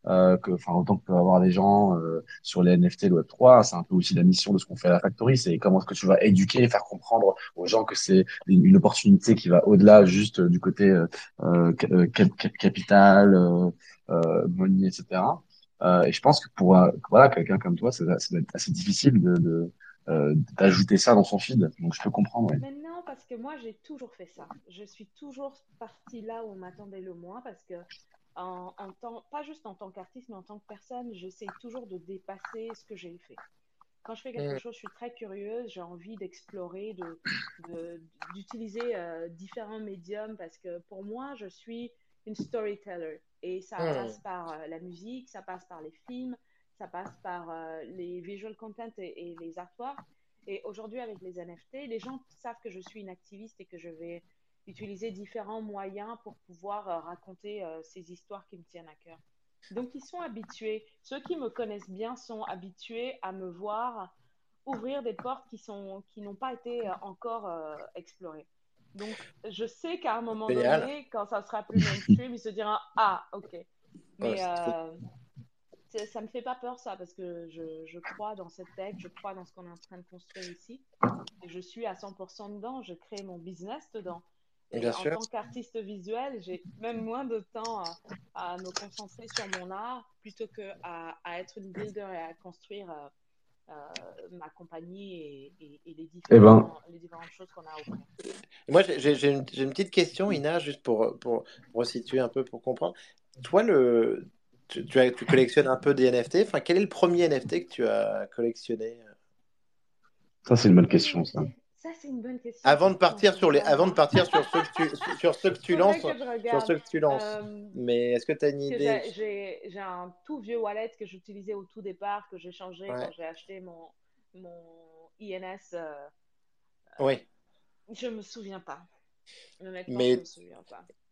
euh, que, enfin, autant que peut avoir les gens euh, sur les NFT, le Web3, c'est un peu aussi la mission de ce qu'on fait à la Factory, c'est comment est-ce que tu vas éduquer, faire comprendre aux gens que c'est une, opportunité qui va au-delà juste du côté euh, euh capital, euh, money, etc. et je pense que pour voilà quelqu'un comme toi, c'est assez difficile de, d'ajouter ça dans son feed. Donc je peux comprendre. Mais non, parce que moi j'ai toujours fait ça. Je suis toujours partie là où on m'attendait le moins parce que en, tant, pas juste en tant qu'artiste, mais en tant que personne, j'essaie toujours de dépasser ce que j'ai fait. Quand je fais quelque mm. chose, je suis très curieuse, j'ai envie d'explorer, d'utiliser de, euh, différents médiums parce que pour moi, je suis une storyteller et ça mm. passe par euh, la musique, ça passe par les films, ça passe par euh, les visual content et, et les artworks. Et aujourd'hui, avec les NFT, les gens savent que je suis une activiste et que je vais utiliser différents moyens pour pouvoir euh, raconter euh, ces histoires qui me tiennent à cœur. Donc, ils sont habitués. Ceux qui me connaissent bien sont habitués à me voir ouvrir des portes qui sont qui n'ont pas été euh, encore explorées. Donc, je sais qu'à un moment donné, quand ça sera plus mainstream, ils se diront ah ok. Mais ça me fait pas peur ça parce que je, je, crois dans cette tech, je crois dans ce qu'on est en train de construire ici. Et je suis à 100% dedans. Je crée mon business dedans en tant qu'artiste visuel, j'ai même moins de temps à, me concentrer sur mon art plutôt que à, être une builder et à construire euh, euh, ma compagnie et, et, les, eh ben. différentes choses qu'on a à offrir. Moi, j'ai une, une, petite question, Ina, juste pour, pour, resituer un peu, pour comprendre. Toi, le, tu, tu, as, tu collectionnes un peu des NFT. Enfin, quel est le premier NFT que tu as collectionné? Ça, c'est une bonne question, ça. Ça, c'est une bonne question. Avant de partir sur les, avant de partir sur ceux que tu, sur ceux que tu lances, sur ceux que tu lances. Euh, Mais est-ce que tu as une idée J'ai un tout vieux wallet que j'utilisais au tout départ, que j'ai changé quand j'ai acheté mon, mon INS. Euh, oui. Je me souviens pas. mais,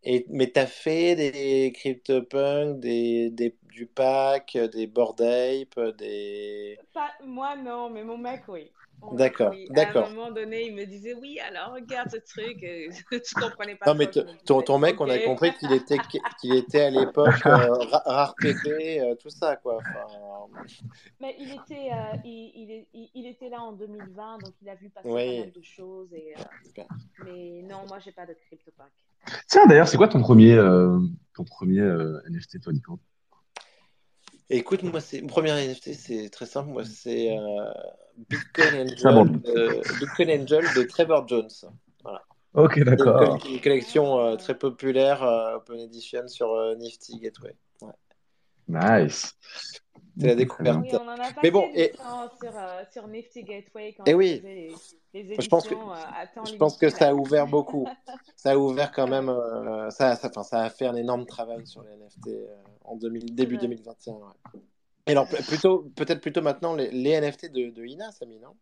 Et, mais tu as fait des CryptoPunk, des, des, du pack, des Bored Ape, des. moi, non, mais mon mec, oui. D'accord, d'accord. À un moment donné, il me disait oui, alors regarde ce truc. je comprenais pas. Non, mais ton, ton mec, on a compris qu'il était, qu'il était à l'époque euh, rare pépé, euh, tout ça, quoi. Mais il était, euh, il, il, il, était là en 2020, donc il a vu passer pas mal de choses. Et, mais non, moi, j'ai pas de CryptoPack. Tiens, d'ailleurs, c'est quoi ton premier, ton premier NFT, toi, Nico? Écoute, moi, c'est mon premier NFT, c'est très simple. Moi, c'est Bitcoin Angel, de, Bitcoin Angel de Trevor Jones. Voilà. Ok, d'accord. Une, une, collection euh, très populaire, euh, Open Edition sur euh, Nifty Gateway. Ouais. Nice. C'est la découverte. Oui, on en a Mais bon, et... sur, sur, Nifty Gateway quand et oui. les, les éditions, je pense que, je pense que ça a ouvert beaucoup. ça a ouvert quand même. ça, ça, ça, a fait un énorme travail sur les NFT en 2000, début 2021. Ouais. Et alors, plutôt, peut-être plutôt maintenant les, NFT de, de Ina, Samy, non?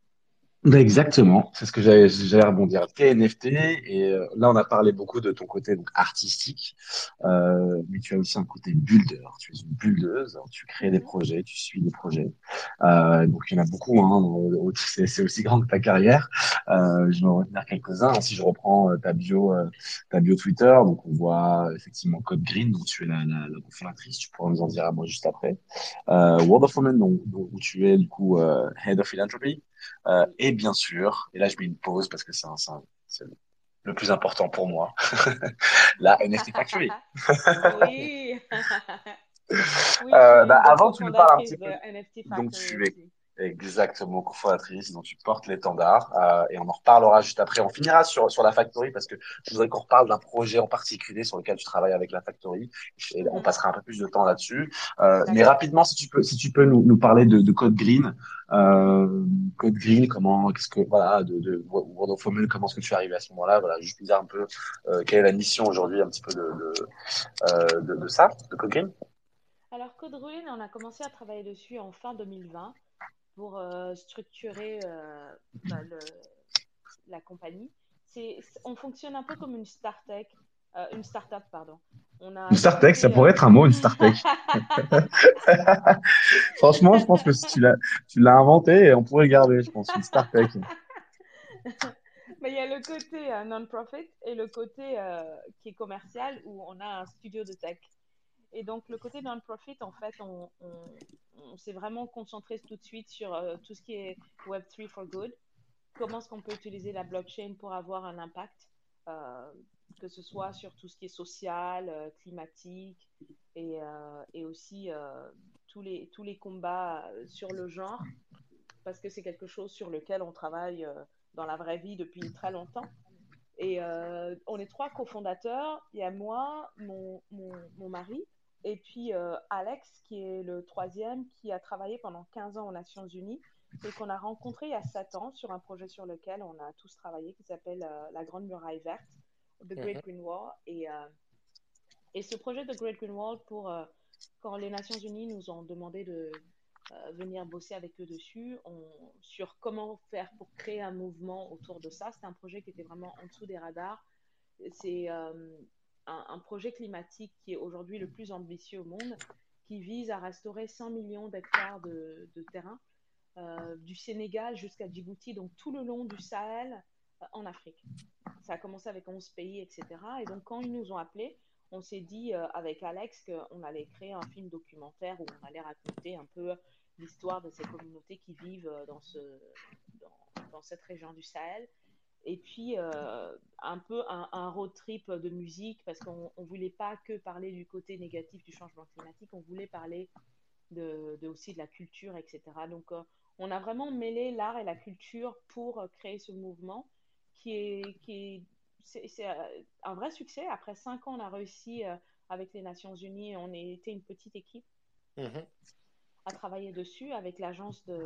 Exactement, c'est ce que j'allais, rebondir. NFT et euh, là on a parlé beaucoup de ton côté donc artistique, euh, mais tu as aussi un côté builder. Tu es une buildeuse, tu crées des projets, tu suis des projets. Euh, donc il y en a beaucoup. Hein, c'est, aussi grand que ta carrière. Euh, je vais en retenir quelques-uns. Si je reprends euh, ta bio, ta bio Twitter, donc on voit effectivement Code Green, dont tu es la, la, la fondatrice. Tu pourras nous en dire à moi juste après. World of Women, donc, où tu es du coup Head of Philanthropy. Euh, et bien sûr, et là je mets une pause parce que c'est le plus important pour moi, la NFT Factory. oui. oui euh, bah, avant, tu nous parles un petit peu. Donc, tu es Exactement, cofondatrice, dont tu portes l'étendard. Euh, et on en reparlera juste après. On finira sur, sur la Factory parce que je voudrais qu'on reparle d'un projet en particulier sur lequel tu travailles avec la Factory. Et on mhm. passera un peu plus de temps là-dessus. Euh, mais rapidement, si tu peux, si tu peux nous, nous parler de, de Code Green. Euh, Code Green, comment, qu'est-ce que, voilà, de, de World of Women, comment est-ce que tu es arrivé à ce moment-là? Voilà, juste dire un peu euh, quelle est la mission aujourd'hui, un petit peu de, de, de, de ça, de Code Green? Alors, Code Green, on a commencé à travailler dessus en fin 2020 pour euh, structurer euh, bah, le, la compagnie. C'est, on fonctionne un peu comme une start-up, euh, une start-up, pardon. On a une start-up, ça pourrait être un mot, une start-up. Franchement, je pense que tu l'as, tu l'as inventé on pourrait le garder, je pense, une start-up. Mais il y a le côté non-profit et le côté qui est commercial où on a un studio de tech. Et donc, le côté non-profit, en fait, on, s'est vraiment concentré tout de suite sur euh, tout ce qui est Web3 for Good. Comment est-ce qu'on peut utiliser la blockchain pour avoir un impact, euh, que ce soit sur tout ce qui est social, euh, climatique et, aussi tous, les, tous les combats sur le genre, parce que c'est quelque chose sur lequel on travaille dans la vraie vie depuis très longtemps. Et on est trois cofondateurs. Il y a moi, mon, mon mari, et puis euh, Alex, qui est le troisième, qui a travaillé pendant 15 ans aux Nations Unies et qu'on a rencontré il y a 7 ans sur un projet sur lequel on a tous travaillé qui s'appelle euh, la Grande Muraille Verte, The Great mhm. Green Wall. Et, euh, et ce projet de Great Green Wall, pour, quand les Nations Unies nous ont demandé de venir bosser avec eux dessus, on, sur comment faire pour créer un mouvement autour de ça, c'était un projet qui était vraiment en dessous des radars. C'est un, projet climatique qui est aujourd'hui le plus ambitieux au monde, qui vise à restaurer 100 millions d'hectares de, terrain, euh, du Sénégal jusqu'à Djibouti, donc tout le long du Sahel euh, en Afrique. Ça a commencé avec 11 pays, etc. Et donc quand ils nous ont appelés, on s'est dit euh, avec Alex qu'on allait créer un film documentaire où on allait raconter un peu l'histoire de ces communautés qui vivent dans, ce, dans cette région du Sahel et puis euh, un peu un, road trip de musique parce qu'on ne voulait pas que parler du côté négatif du changement climatique, on voulait parler de, aussi de la culture, etc. Donc euh, on a vraiment mêlé l'art et la culture pour créer ce mouvement qui est, qui c'est, un vrai succès. Après cinq ans, on a réussi euh, avec les Nations Unies, on était une petite équipe. Mm-hmm à travailler dessus avec l'agence de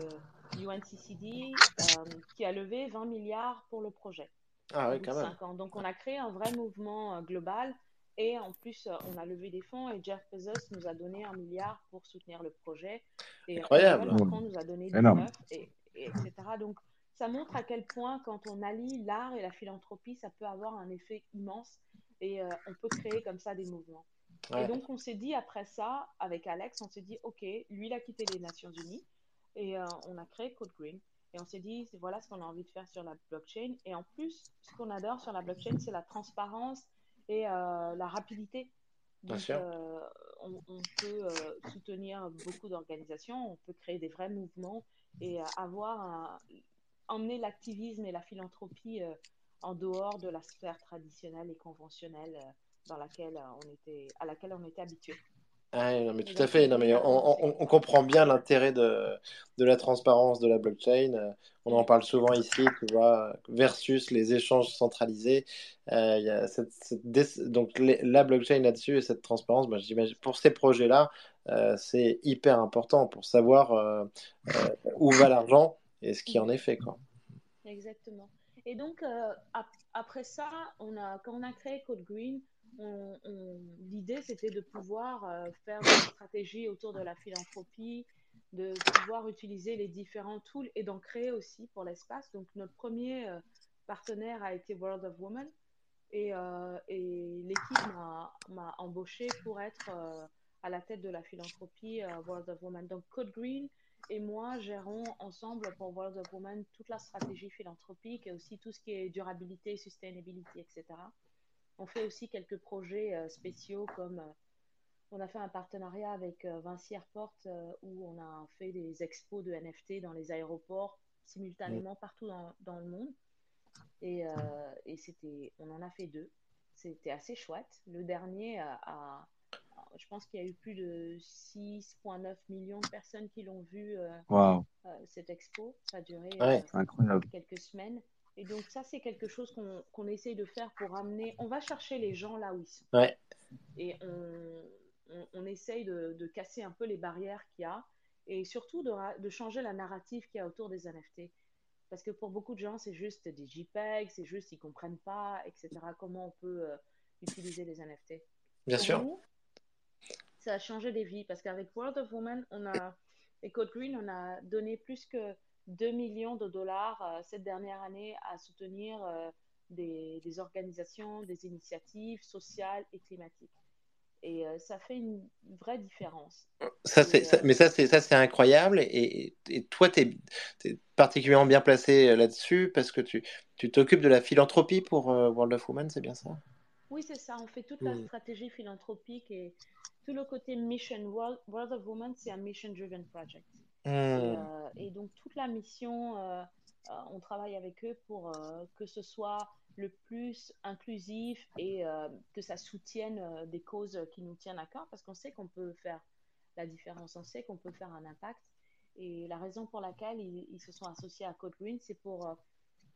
UNCCD euh, qui a levé 20 milliards pour le projet. Ah oui, quand même. Ans. Donc on a créé un vrai mouvement euh, global et en plus euh, on a levé des fonds et Jeff Bezos nous a donné un milliard pour soutenir le projet. Et Incroyable. Macron nous a donné 19 et, et, etc. Donc ça montre à quel point, quand on allie l'art et la philanthropie, ça peut avoir un effet immense et euh, on peut créer comme ça des mouvements. Et donc, on s'est dit après ça, avec Alex, on s'est dit, OK, lui, il a quitté les Nations Unies et euh, on a créé Code Green. Et on s'est dit, voilà ce qu'on a envie de faire sur la blockchain. Et en plus, ce qu'on adore sur la blockchain, c'est la transparence et euh, la rapidité. Donc, on, on, peut soutenir beaucoup d'organisations, on peut créer des vrais mouvements et avoir un, emmener l'activisme et la philanthropie euh, en dehors de la sphère traditionnelle et conventionnelle euh, dans laquelle on était, à laquelle on était habitué. Ah, non, mais tout à fait. Non, mais on, on, comprend bien l'intérêt de, de, la transparence de la blockchain. Euh, on en parle souvent ici, tu vois, versus les échanges centralisés. il y a cette, donc la blockchain là-dessus et cette transparence, bah, j'imagine, pour ces projets-là, c'est hyper important pour savoir où va l'argent et ce qui en est fait. Quoi. Exactement. Et donc, euh, après ça, on a, quand on a créé Code Green, l'idée c'était de pouvoir euh, faire une stratégie autour de la philanthropie, de pouvoir utiliser les différents tools et d'en créer aussi pour l'espace. Donc, notre premier euh, partenaire a été World of Women et, et l'équipe m'a embauché pour être à la tête de la philanthropie World of Women. Donc, Code Green, et moi gérons ensemble pour World of Women toute la stratégie philanthropique et aussi tout ce qui est durabilité, sustainability, etc. On fait aussi quelques projets euh, spéciaux comme euh, on a fait un partenariat avec euh, Vinci Airport où on a fait des expos de NFT dans les aéroports simultanément partout dans, dans le monde. Et, et c'était, on en a fait deux. C'était assez chouette. Le dernier a, je pense qu'il y a eu plus de 6,9 millions de personnes qui l'ont vu euh, euh, cette expo. Ça a duré quelques semaines. Et donc ça, c'est quelque chose qu'on essaye de faire pour amener... On va chercher les gens là où ils sont. Et on, on, essaye de, de, casser un peu les barrières qu'il y a et surtout de, de changer la narrative qu'il y a autour des NFT. Parce que pour beaucoup de gens, c'est juste des JPEG, c'est juste ils comprennent pas, etc. Comment on peut utiliser les NFT. Bien sûr ça a changé des vies parce qu'avec World of Women, on a, et Code Green, on a donné plus que 2 millions de dollars euh, cette dernière année à soutenir euh, des, des, organisations, des initiatives sociales et climatiques. Et euh, ça fait une vraie différence. Ça, c'est, mais ça, c'est, ça, c'est incroyable. Et, et toi, tu es, particulièrement bien placé là-dessus parce que tu, tu t'occupes de la philanthropie pour World of Women, c'est bien ça? Oui, c'est ça. On fait toute la stratégie philanthropique et tout le côté mission, World, of Women, c'est un mission-driven project. Hmm. Euh, et, donc, toute la mission, euh, euh, on travaille avec eux pour que ce soit le plus inclusif et que ça soutienne des causes qui nous tiennent à cœur parce qu'on sait qu'on peut faire la différence, on sait qu'on peut faire un impact. Et la raison pour laquelle ils, ils se sont associés à Code Green, c'est pour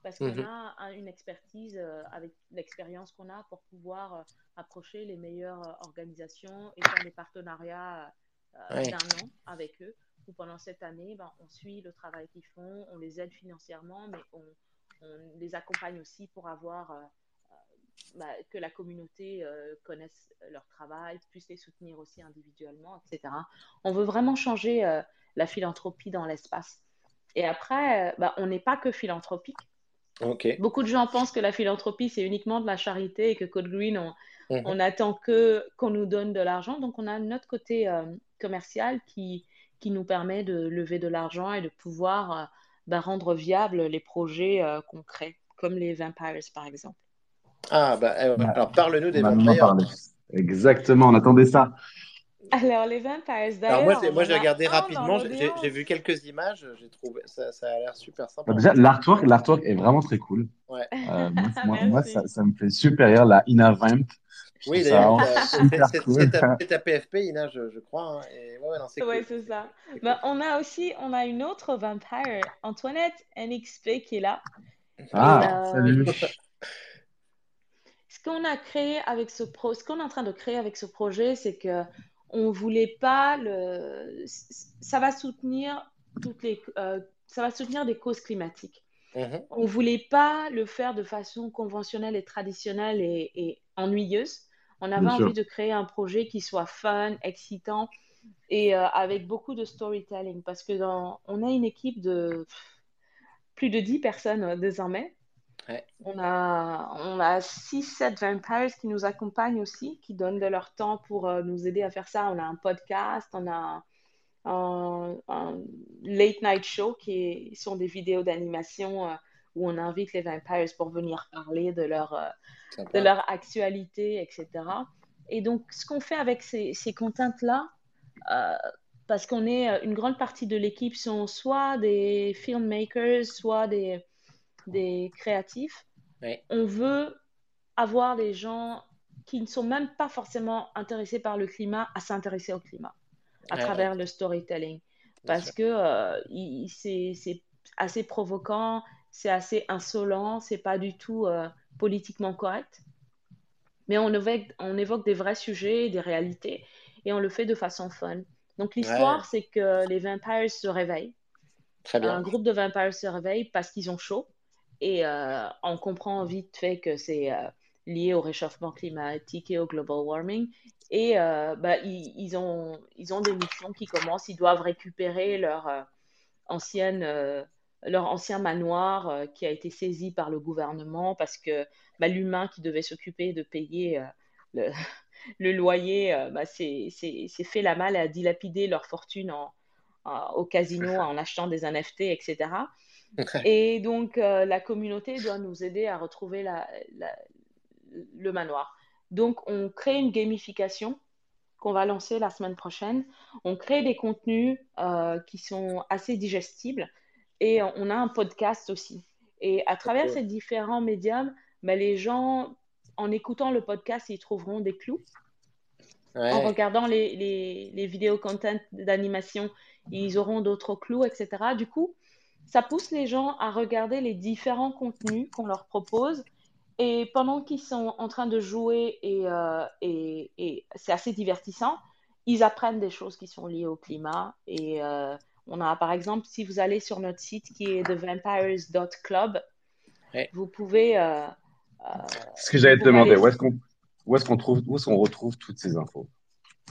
parce qu'on mhm. a une expertise euh, avec l'expérience qu'on a pour pouvoir euh, approcher les meilleures euh, organisations et faire des partenariats d'un an avec eux. Pendant cette année, ben, on suit le travail qu'ils font, on les aide financièrement, mais on, les accompagne aussi pour avoir bah, que la communauté connaisse leur travail, puisse les soutenir aussi individuellement, etc. On veut vraiment changer la philanthropie dans l'espace. Et après, bah, on n'est pas que philanthropique. Beaucoup de gens pensent que la philanthropie, c'est uniquement de la charité et que Code Green, on, mhm. on attend que qu'on nous donne de l'argent. Donc, on a notre côté euh, commercial qui, qui nous permet de lever de l'argent et de pouvoir euh, bah, rendre viables les projets euh, qu'on crée, comme les Vampires, par exemple. Ah, bah, alors parle-nous des Vampires. Exactement, on attendait ça. Alors, les Vampires, d'ailleurs. moi, moi j'ai regardé rapidement, j'ai vu quelques images, j'ai trouvé ça, ça a l'air super sympa. déjà, l'artwork, l'artwork est vraiment très cool. Ouais. Euh, moi, moi ça, ça, me fait super rire, la Ina Vamp. Oui, d'ailleurs, c'est cool. ta, PFP, Ina, je, je crois. Hein, et... Ouais, c'est ouais, cool. ça. Bah, on a aussi on a une autre vampire, Antoinette NXP, qui est là. Ah, euh, salut. Ce qu'on a créé avec ce pro, ce qu'on est en train de créer avec ce projet, c'est que on voulait pas le. Ça va soutenir toutes les. Euh, ça va soutenir des causes climatiques. Mhm. On voulait pas le faire de façon conventionnelle et traditionnelle et, ennuyeuse. On avait envie de créer un projet qui soit fun, excitant et euh, avec beaucoup de storytelling parce que dans, on a une équipe de plus de 10 personnes désormais. On a, on a 6-7 vampires qui nous accompagnent aussi, qui donnent de leur temps pour nous aider à faire ça. On a un podcast, on a un, late night show qui sont des vidéos d'animation où on invite les vampires pour venir parler de leur, de leur actualité, etc. Et donc, ce qu'on fait avec ces, ces contents-là, euh, parce qu'on est euh, une grande partie de l'équipe sont soit des filmmakers, soit des, des créatifs. On veut avoir des gens qui ne sont même pas forcément intéressés par le climat à s'intéresser au climat à travers le storytelling. parce que euh, c'est assez provoquant, c'est assez insolent, c'est pas du tout politiquement correct mais on évoque, on évoque des vrais sujets, des réalités, et on le fait de façon fun. Donc l'histoire, c'est que les vampires se réveillent. Très bien. Un groupe de vampires se réveille parce qu'ils ont chaud, et euh, on comprend vite fait que c'est euh, lié au réchauffement climatique et au global warming. Et euh, bah, ils, ont, ils ont des missions qui commencent, ils doivent récupérer leur ancienne leur ancien manoir euh, qui a été saisi par le gouvernement parce que bah, l'humain qui devait s'occuper de payer euh, le, loyer euh, bah, s'est fait la malle à dilapider leur fortune au casino en achetant des NFT, etc. Et donc la communauté doit nous aider à retrouver le manoir. Donc on crée une gamification qu'on va lancer la semaine prochaine. On crée des contenus qui sont assez digestibles et on a un podcast aussi. Et à travers ces différents médiums, ben, les gens, en écoutant le podcast, ils trouveront des clous. En regardant les, les, les vidéos content d'animation, ils auront d'autres clous, etc. Du coup, ça pousse les gens à regarder les différents contenus qu'on leur propose. Et pendant qu'ils sont en train de jouer, et, euh, et, et c'est assez divertissant, ils apprennent des choses qui sont liées au climat. Et euh, on a, par exemple, si vous allez sur notre site qui est thevampires.club, vous pouvez. Euh, euh, ce que j'allais te demander, où est-ce qu'on où est-ce qu'on trouve, où est-ce qu'on retrouve toutes ces infos?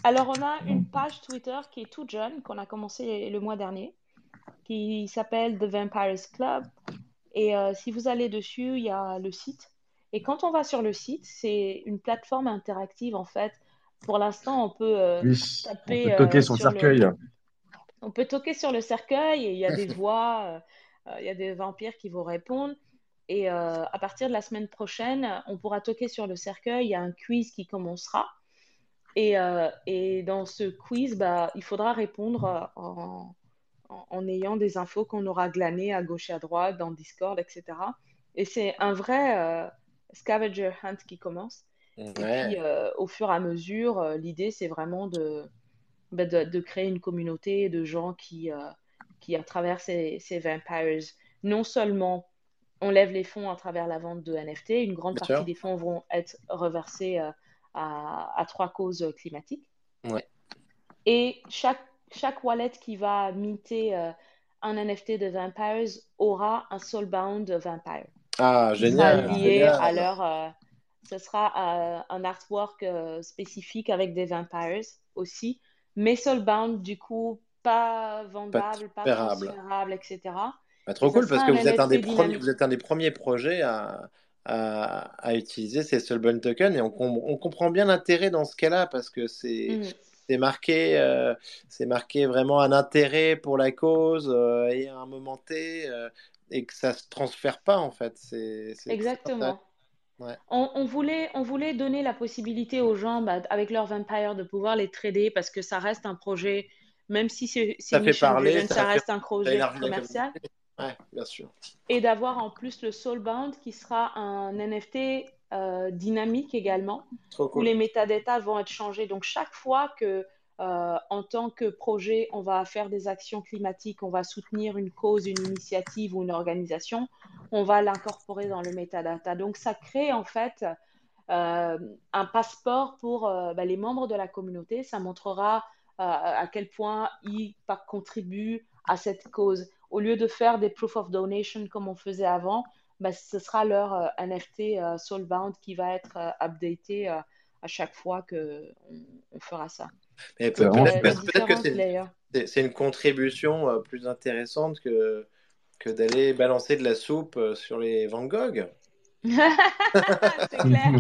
Alors, on a une page Twitter qui est toute jeune, qu'on a commencé le mois dernier, qui s'appelle The Vampires Club. Et euh, si vous allez dessus, il y a le site. Et quand on va sur le site, c'est une plateforme interactive en fait. Pour l'instant, on peut taper. On peut toquer son cercueil on peut toquer sur le cercueil et il y a des voix, euh, euh, il y a des vampires qui vous répondent. Et euh, à partir de la semaine prochaine, on pourra toquer sur le cercueil. Il y a un quiz qui commencera. Et, et dans ce quiz, bah, il faudra répondre en, en, ayant des infos qu'on aura glanées à gauche et à droite dans Discord, etc. Et c'est un vrai scavenger hunt qui commence. Et puis, au fur et à mesure, l'idée, c'est vraiment de, bah, de, créer une communauté de gens qui, euh, qui à travers ces, ces, vampires, non seulement on lève les fonds à travers la vente de NFT, une grande partie des fonds vont être reversés euh, à, à, trois causes climatiques. Ouais. Et chaque, chaque wallet qui va minter euh, un NFT de vampires aura un soulbound vampire. Ah, génial. Lié à leur, ce sera un artwork spécifique avec des vampires aussi mais soulbound, du coup, pas vendable, pas, transférable, etc. Bah, trop cool, parce que vous êtes, un des premiers, vous êtes un des premiers projets à, à, utiliser ces soulbound tokens, et on, on comprend bien l'intérêt dans ce cas-là, parce que c'est... Mm. Marqué, euh, c'est marqué vraiment un intérêt pour la cause euh, et un moment T euh, et que ça se transfère pas en fait. C'est, Exactement. On, voulait, on voulait donner la possibilité aux gens, bah, avec leur vampire, de pouvoir les trader parce que ça reste un projet, même si c'est ça, fait parler, ça, reste un projet commercial. bien sûr. Et d'avoir en plus le Soulbound qui sera un NFT euh, dynamique également, où les métadatas vont être changés. Donc chaque fois que euh, en tant que projet, on va faire des actions climatiques, on va soutenir une cause, une initiative ou une organisation, on va l'incorporer dans le metadata. Donc, ça crée en fait euh, un passeport pour euh, bah, les membres de la communauté. Ça montrera à quel point ils contribuent à cette cause. Au lieu de faire des proof of donation comme on faisait avant, bah, ce sera leur NFT Soulbound qui va être updaté à chaque fois qu'on on fera ça. Peut-être que c'est une contribution euh, plus intéressante que, que d'aller balancer de la soupe sur les Van Gogh. c'est clair.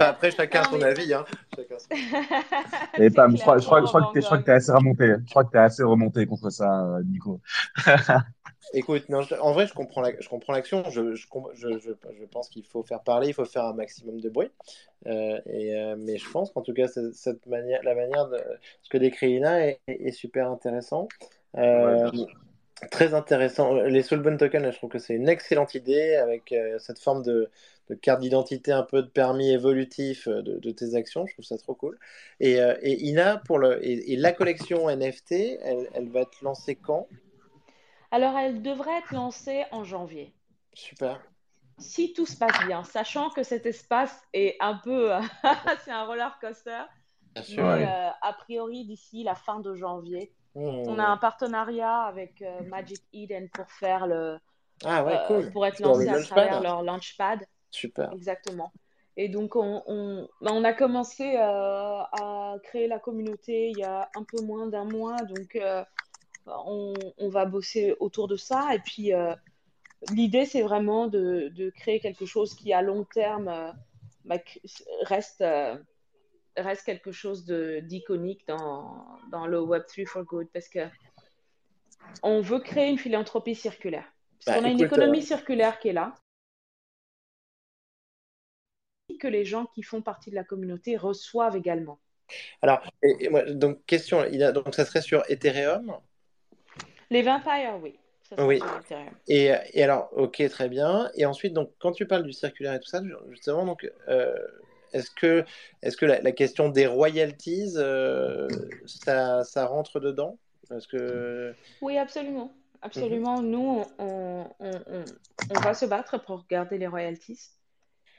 après, chacun son avis. Hein. Chacun son... Et pas, je, crois, je, crois, je crois que tu es, assez remonté. Je crois que tu es assez remonté contre ça, euh, Nico. Écoute, non, en vrai, je comprends la, je comprends l'action. Je, je, je, je, pense qu'il faut faire parler, il faut faire un maximum de bruit. Euh, et, euh, mais je pense qu'en tout cas, cette manière, la manière de ce que décrit Ina est, est, super intéressant. Euh, Très intéressant. Les Soulbound Tokens, je trouve que c'est une excellente idée avec cette forme de, carte d'identité, un peu de permis évolutif de, tes actions. Je trouve ça trop cool. Et, Ina, pour le, et, la collection NFT, elle, elle, va être lancée quand? Alors, elle devrait être lancée en janvier. Super. Si tout se passe bien, sachant que cet espace est un peu. c'est un roller coaster. Bien sûr, a priori, d'ici la fin de janvier, on a un partenariat avec euh, Magic Eden pour faire le. Ah ouais, euh, Pour être lancé à travers leur launchpad. Super. Exactement. Et donc, on, on, bah, on a commencé euh, à créer la communauté il y a un peu moins d'un mois. Donc, on, on, va bosser autour de ça. Et puis, l'idée, c'est vraiment de, de, créer quelque chose qui, à long terme, bah, reste reste quelque chose d'iconique dans, dans le Web3 for Good parce que on veut créer une philanthropie circulaire. Parce bah, qu'on a une économie euh, circulaire qui est là. Que les gens qui font partie de la communauté reçoivent également. Alors, donc, question, il a, donc ça serait sur Ethereum Les Vampires, oui. oui. Et, et, alors, ok, très bien. Et ensuite, donc, quand tu parles du circulaire et tout ça, justement, donc, euh, est-ce que, est que la, question des royalties, euh, ça, ça, rentre dedans? Parce que... Oui, absolument. Absolument. Mhm. Nous, on, on, on, va se battre pour garder les royalties.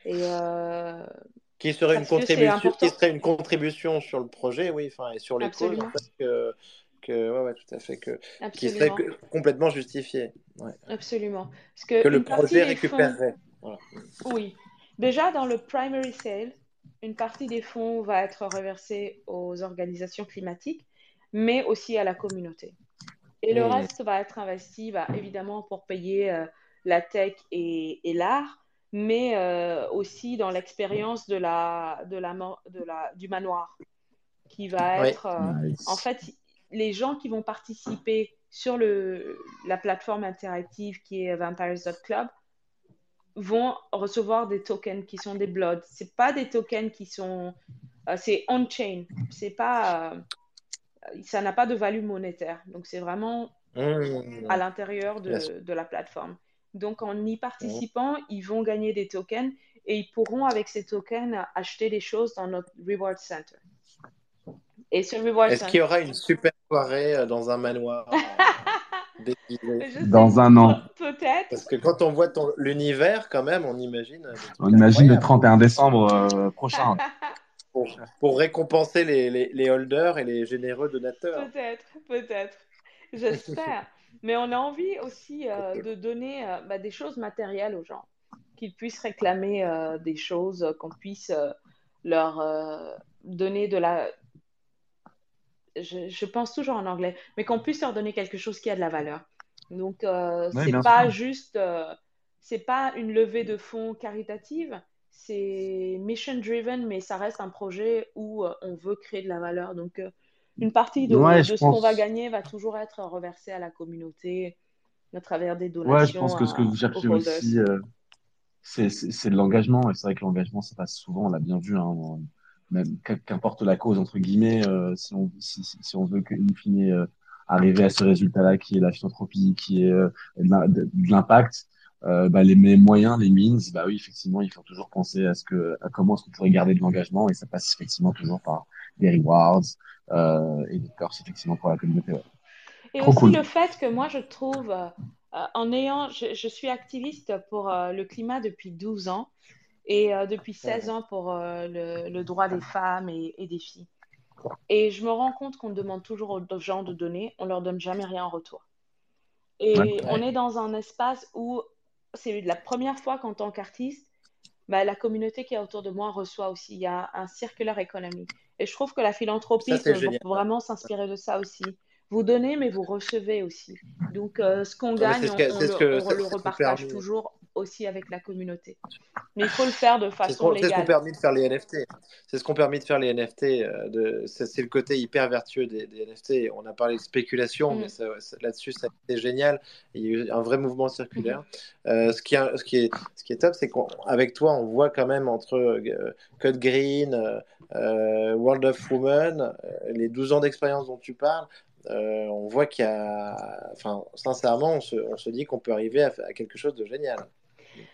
Et, euh, Qui, serait une contribution, qui serait une contribution sur le projet, oui, enfin, et sur les causes, en fait, que, que ouais, ouais, tout à fait, que, qui serait complètement justifié. Ouais. Absolument. Parce que, que le projet récupérerait. Oui. Déjà, dans le primary sale, une partie des fonds va être reversée aux organisations climatiques, mais aussi à la communauté. Et le reste va être investi, bah, évidemment, pour payer euh, la tech et, l'art, mais euh, aussi dans l'expérience de la, de la, de la, du manoir, qui va être... Euh, en fait, les gens qui vont participer sur le, la plateforme interactive qui est vampires.club vont recevoir des tokens qui sont des bloods. C'est pas des tokens qui sont, euh, c'est on-chain. C'est pas, euh, ça n'a pas de value monétaire. Donc c'est vraiment mmh. à l'intérieur de, de, la plateforme. Donc en y participant, ils vont gagner des tokens et ils pourront avec ces tokens acheter des choses dans notre reward center. Et ce reward Est-ce qu'il y aura une super soirée euh, dans un manoir dans un an. Peut-être. Parce que quand on voit l'univers, quand même, on imagine. On imagine le 31 décembre euh, prochain. pour, récompenser les, les, holders et les généreux donateurs. Peut-être, peut-être. J'espère. Mais on a envie aussi euh, de donner euh, bah, des choses matérielles aux gens, qu'ils puissent réclamer des choses, qu'on puisse leur donner de la, je, pense toujours en anglais, mais qu'on puisse leur donner quelque chose qui a de la valeur. Donc, euh, c'est pas juste, euh, c'est pas une levée de fonds caritative, c'est mission driven, mais ça reste un projet où euh, on veut créer de la valeur. Donc, euh, une partie de, de ce qu'on va gagner va toujours être reversée à la communauté à travers des donations. Ouais, je pense que ce que vous cherchez aussi, c'est de l'engagement. Et c'est vrai que l'engagement, ça passe souvent, on l'a bien vu. Hein, qu'importe la cause entre guillemets, euh, si on si, si, on veut qu'une fine euh, arriver à ce résultat-là qui est la philanthropie, qui est euh, de l'impact, euh, bah, les, moyens, les means, bah oui, effectivement, il faut toujours penser à ce que, à comment est-ce qu'on pourrait garder de l'engagement et ça passe effectivement toujours par des rewards et des perks effectivement pour la communauté. Et aussi le fait que moi je trouve, en ayant, je, je, suis activiste pour le climat depuis 12 ans et euh, depuis 16 ans pour euh, le, droit des femmes et, des filles. Et je me rends compte qu'on demande toujours aux gens de donner, on leur donne jamais rien en retour. Et on est dans un espace où c'est la première fois qu'en tant qu'artiste, bah, la communauté qui est autour de moi reçoit aussi. Il y a un circulaire économique. Et je trouve que la philanthropie peut vraiment s'inspirer de ça aussi. vous donnez, mais vous recevez aussi. Donc, ce qu'on gagne, on, le, repartage toujours aussi avec la communauté. Mais il faut le faire de façon légale. C'est ce qu'on permis de faire les NFT. C'est ce qu'on permis de faire les NFT. De... C'est le côté hyper vertueux des, NFT. On a parlé de spéculation, mm. mais là-dessus, ça a été génial. Il y a eu un vrai mouvement circulaire. Ce, qui est, ce, qui est, ce qui est top, c'est qu'avec toi, on voit quand même entre euh, Code Green, euh, World of Women, euh, les 12 ans d'expérience dont tu parles, on voit qu'il y a. Enfin, sincèrement, on se, on se dit qu'on peut arriver à, à, quelque chose de génial.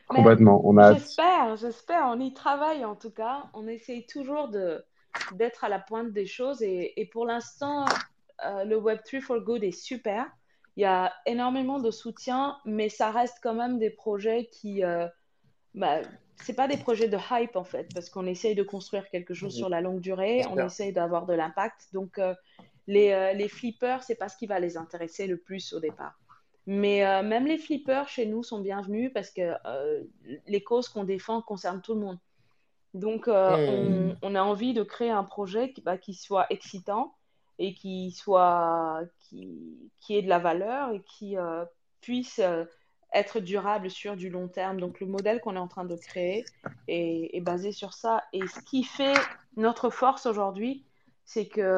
Complètement. On a... J'espère, j'espère. On y travaille en tout cas. On essaye toujours de d'être à la pointe des choses et, et pour l'instant, le Web3 for Good est super. Il y a énormément de soutien, mais ça reste quand même des projets qui, bah, c'est pas des projets de hype en fait, parce qu'on essaye de construire quelque chose sur la longue durée, on essaye d'avoir de l'impact. Donc euh, les, euh, les, flippers, c'est pas ce qui va les intéresser le plus au départ. Mais euh, même les flippers chez nous sont bienvenus parce que les causes qu'on défend concernent tout le monde. Donc hmm. on, a envie de créer un projet qui, bah, qui soit excitant et qui soit qui, qui ait de la valeur et qui puisse être durable sur du long terme. Donc le modèle qu'on est en train de créer est, basé sur ça. Et ce qui fait notre force aujourd'hui, c'est que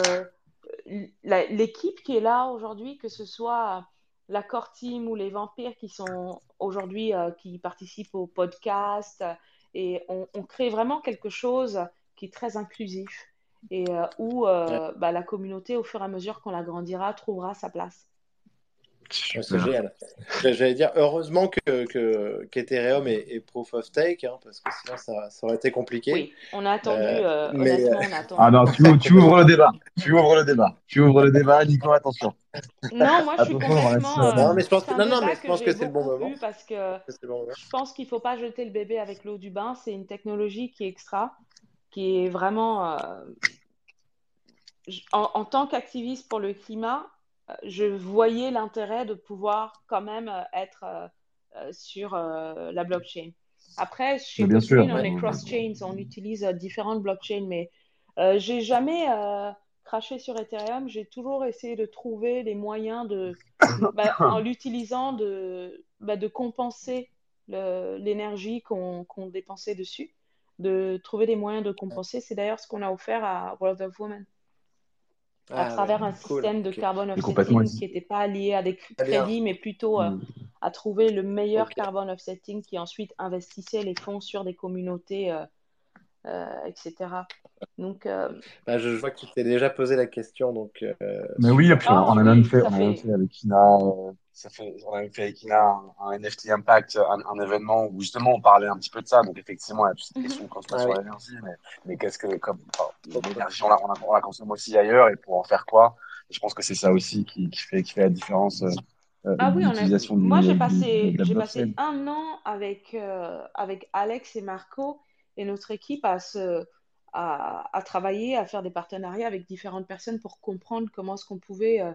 l'équipe qui est là aujourd'hui, que ce soit la core team ou les vampires qui sont aujourd'hui, euh, qui participent au podcast, et on, crée vraiment quelque chose qui est très inclusif et euh, où euh, bah, la communauté, au fur et à mesure qu'on la grandira, trouvera sa place. C'est génial. J'allais dire, heureusement que, que qu'Ethereum est, est, proof of stake, hein, parce que sinon ça, ça, aurait été compliqué. Oui, on a attendu, euh, euh mais... honnêtement, on a attendu. Ah non, tu, tu, ouvres le débat. Tu ouvres le débat. Tu ouvres le débat, Nico, attention. Non, moi je suis complètement. Euh, non, mais je pense que, non, non, mais je pense que, c'est le bon moment. Parce que je pense qu'il ne faut pas jeter le bébé avec l'eau du bain. C'est une technologie qui est extra, qui est vraiment. Euh, en, en tant qu'activiste pour le climat, je voyais l'intérêt de pouvoir quand même euh, être euh, euh, sur la blockchain. Après, chez Bitcoin, on est cross-chains, on utilise différentes blockchains, mais j'ai jamais craché sur Ethereum. J'ai toujours essayé de trouver des moyens de, bah, en l'utilisant, de, bah, de compenser l'énergie qu'on dépensait dessus, de trouver des moyens de compenser. C'est d'ailleurs ce qu'on a offert à World of Women à ah travers un système de carbone offsetting qui n'était pas lié à des crédits, mais plutôt euh, mm. à trouver le meilleur carbone offsetting qui ensuite investissait les fonds sur des communautés, euh, etc. Donc, bah, je, vois que tu t'es déjà posé la question. Donc, mais oui, puis on, a ah, même fait, on même fait avec Ina ça fait, on a fait avec Ina un, NFT Impact, un, événement où justement on parlait un petit peu de ça. Donc effectivement, il y a toute cette question de consommation d'énergie, mais, mais qu'est-ce que, comme l'énergie, on la, on, la, consomme aussi ailleurs et pour en faire quoi? Et Je pense que c'est ça aussi qui, qui, fait, qui fait la différence. Euh, ah oui, on a... moi j'ai passé, j'ai passé un an avec, euh, avec Alex et Marco et notre équipe à, se, à, à, travailler, à faire des partenariats avec différentes personnes pour comprendre comment est-ce qu'on pouvait euh,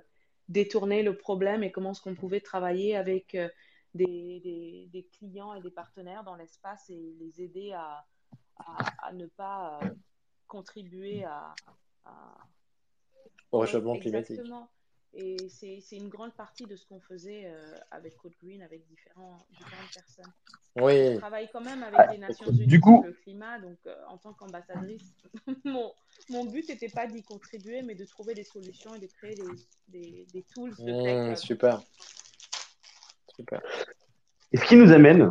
détourner le problème et comment est-ce qu'on pouvait travailler avec euh, des, des, clients et des partenaires dans l'espace et les aider à, à, ne pas euh, contribuer à, au réchauffement climatique. Et c'est une grande partie de ce qu'on faisait euh, avec Code Green, avec différents, différentes personnes. Oui. Je travaille quand même avec les Nations Unies du coup... le climat, donc euh, en tant qu'ambassadrice, mon, mon, but n'était pas d'y contribuer, mais de trouver des solutions et de créer des, des, des tools. De mmh, tech, euh, super. Super. Et ce qui nous amène,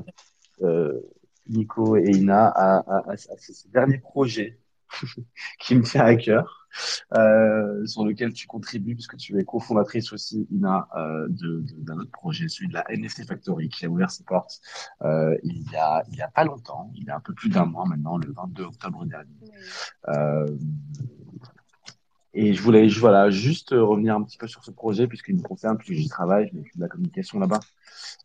Nico et Ina, à, à, à, ces derniers projets qui me tient à cœur, euh, sur lequel tu contribues, puisque tu es cofondatrice aussi, Ina, euh, d'un autre projet, celui de la NFT Factory, qui a ouvert ses portes euh, il y a il y a pas longtemps, il y a un peu plus d'un mois maintenant, le 22 octobre dernier. Et je voulais voilà, juste revenir un petit peu sur ce projet, puisqu'il me concerne, puisque j'y travaille, m'occupe de la communication là-bas.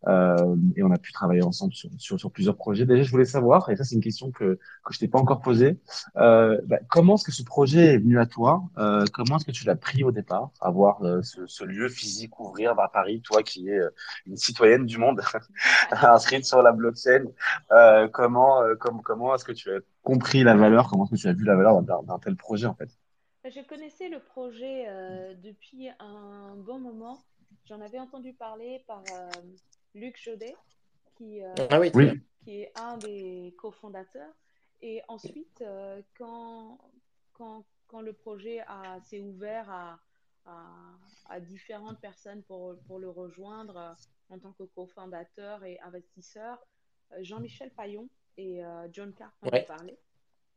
Euh, et on a pu travailler ensemble sur, sur, sur, plusieurs projets. Déjà, je voulais savoir, et ça c'est une question que, que je t'ai pas encore posée, euh, bah, comment est-ce que ce projet est venu à toi? Euh, Comment est-ce que tu l'as pris au départ, avoir euh, ce, ce, lieu physique ouvrir à Paris, toi qui es euh, une citoyenne du monde, inscrite sur la blockchain euh, Comment, comment, comment est-ce que tu as compris la valeur Comment est-ce que tu as vu la valeur d'un tel projet en fait? Je connaissais le projet depuis un bon moment. J'en avais entendu parler par Luc Jodet, qui, ah oui. qui est un des cofondateurs. Et ensuite, quand, quand, quand, le projet s'est ouvert à, à, différentes personnes pour, pour le rejoindre euh, en tant que cofondateur et investisseur. Euh, Jean-Michel Payon et euh, John Carp ont parlé.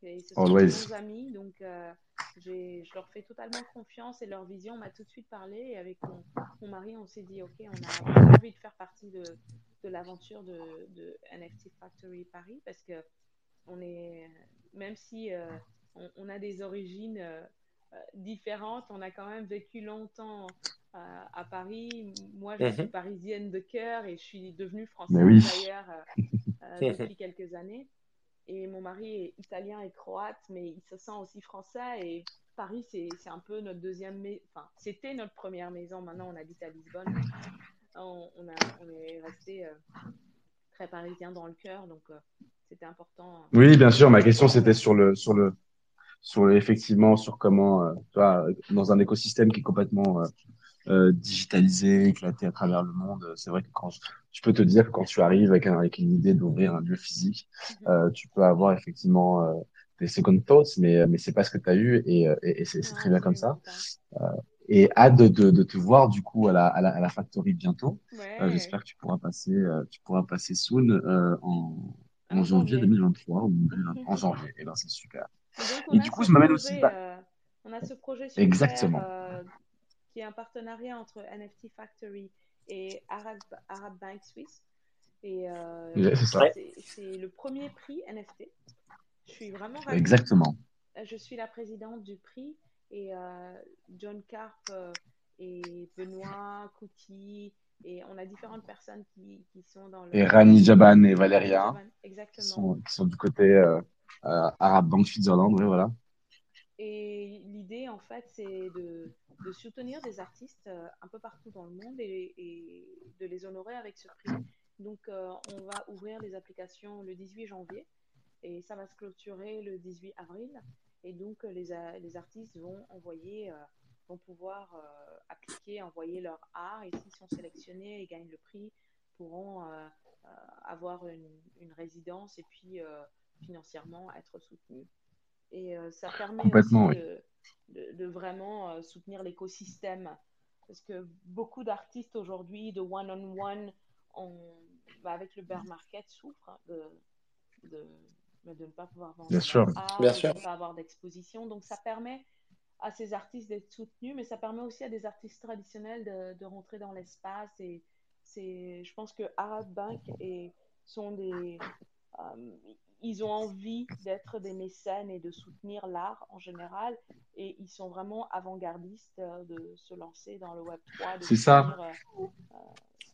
Et ce sont mes bons amis, donc je leur fais totalement confiance et leur vision m'a tout de suite parlé. Et avec mon, mari, on s'est dit, OK, on a envie de faire partie de, de l'aventure de, de, NFT Factory Paris parce que on est, même si on, on, a des origines euh, différentes. On a quand même vécu longtemps euh, à Paris. Moi, je suis mhm. parisienne de cœur et je suis devenue française d'ailleurs euh, depuis quelques années. Et mon mari est italien et croate, mais il se sent aussi français. Et Paris, c'est un peu notre deuxième maison. Enfin, c'était notre première maison. Maintenant, on habite à Lisbonne. On, est resté très parisien dans le cœur, donc c'était important. Oui, bien sûr. Ma question, c'était sur le, sur le, sur effectivement sur comment euh, dans un écosystème qui est complètement euh, euh, digitalisé, éclaté à travers le monde. C'est vrai que quand je, peux te dire que quand tu arrives avec, avec une idée d'ouvrir un lieu physique, mhm. euh, tu peux avoir effectivement euh, des second thoughts, mais mais c'est pas ce que tu as eu et, et, et c'est très bien comme ça. et hâte de, de, de, te voir du coup à la, à la, à la factory bientôt. J'espère que tu pourras passer tu pourras passer soon en, en janvier 2023 ou en janvier. Et ben c'est super. Et, du coup, je m'amène aussi. Euh, on a ce projet super, Exactement. Euh, qui est un partenariat entre NFT Factory et Arab, Arab Bank Suisse. Et euh, c'est le premier prix NFT. Je suis vraiment ravie. Exactement. Je suis la présidente du prix et John Carp et Benoît Couty et on a différentes personnes qui, qui sont dans le. Et Rani Jaban et Valéria. Exactement. Qui sont, qui sont du côté euh, Arab Bank Switzerland, oui, voilà. Et l'idée, en fait, c'est de, soutenir des artistes euh, un peu partout dans le monde et, de les honorer avec ce prix. Donc, euh, on va ouvrir les applications le 18 janvier et ça va se clôturer le 18 avril. Et donc, les, les artistes vont envoyer, vont pouvoir appliquer, envoyer leur art et s'ils sont sélectionnés et gagnent le prix, pourront avoir une, résidence et puis financièrement être soutenu. Et euh, ça permet aussi de, vraiment euh, soutenir l'écosystème. Parce que beaucoup d'artistes aujourd'hui, de one-on-one, bah, avec le bear market, souffrent hein, de, de, de, ne pas pouvoir vendre Bien sûr. Bien de ne pas avoir d'exposition. Donc ça permet à ces artistes d'être soutenus, mais ça permet aussi à des artistes traditionnels de, de rentrer dans l'espace. Et c'est, je pense que Arab Bank et, sont des, euh, ils ont envie d'être des mécènes et de soutenir l'art en général. Et ils sont vraiment avant-gardistes euh, de se lancer dans le Web 3. C'est ça. Euh, euh,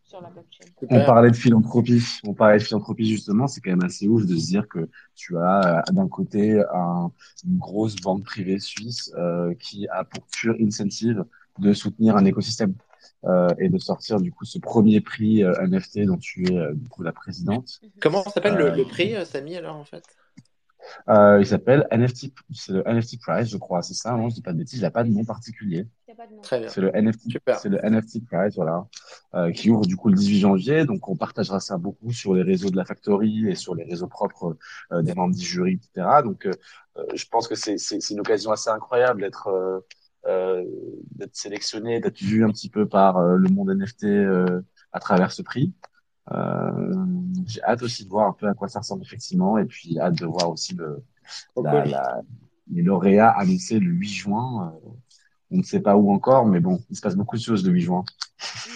sur la blockchain. On parlait de philanthropie. On parlait de philanthropie justement. C'est quand même assez ouf de se dire que tu as d'un côté un, une grosse banque privée suisse qui a pour pure incentive de soutenir un écosystème. Euh, et de sortir du coup ce premier prix euh, NFT dont tu es euh, du coup la présidente. Mhm. Comment s'appelle le, le, prix, Samy, alors en fait? Euh, il s'appelle NFT, c'est le NFT Prize, je crois, c'est ça, non, je dis pas de bêtises, il n'a pas de nom particulier. Très bien. C'est le NFT, c'est le NFT Prize, voilà, euh, qui ouvre du coup le 18 janvier. Donc on partagera ça beaucoup sur les réseaux de la Factory et sur les réseaux propres euh, des membres du jury, etc. Donc je pense que c'est c'est une occasion assez incroyable d'être euh, d'être sélectionné, d'être vu un petit peu par euh, le monde NFT euh, à travers ce prix. J'ai hâte aussi de voir un peu à quoi ça ressemble effectivement, et puis hâte de voir aussi le, la, la, les lauréats annoncés le 8 juin. on ne sait pas où encore, mais bon, il se passe beaucoup de choses le 8 juin.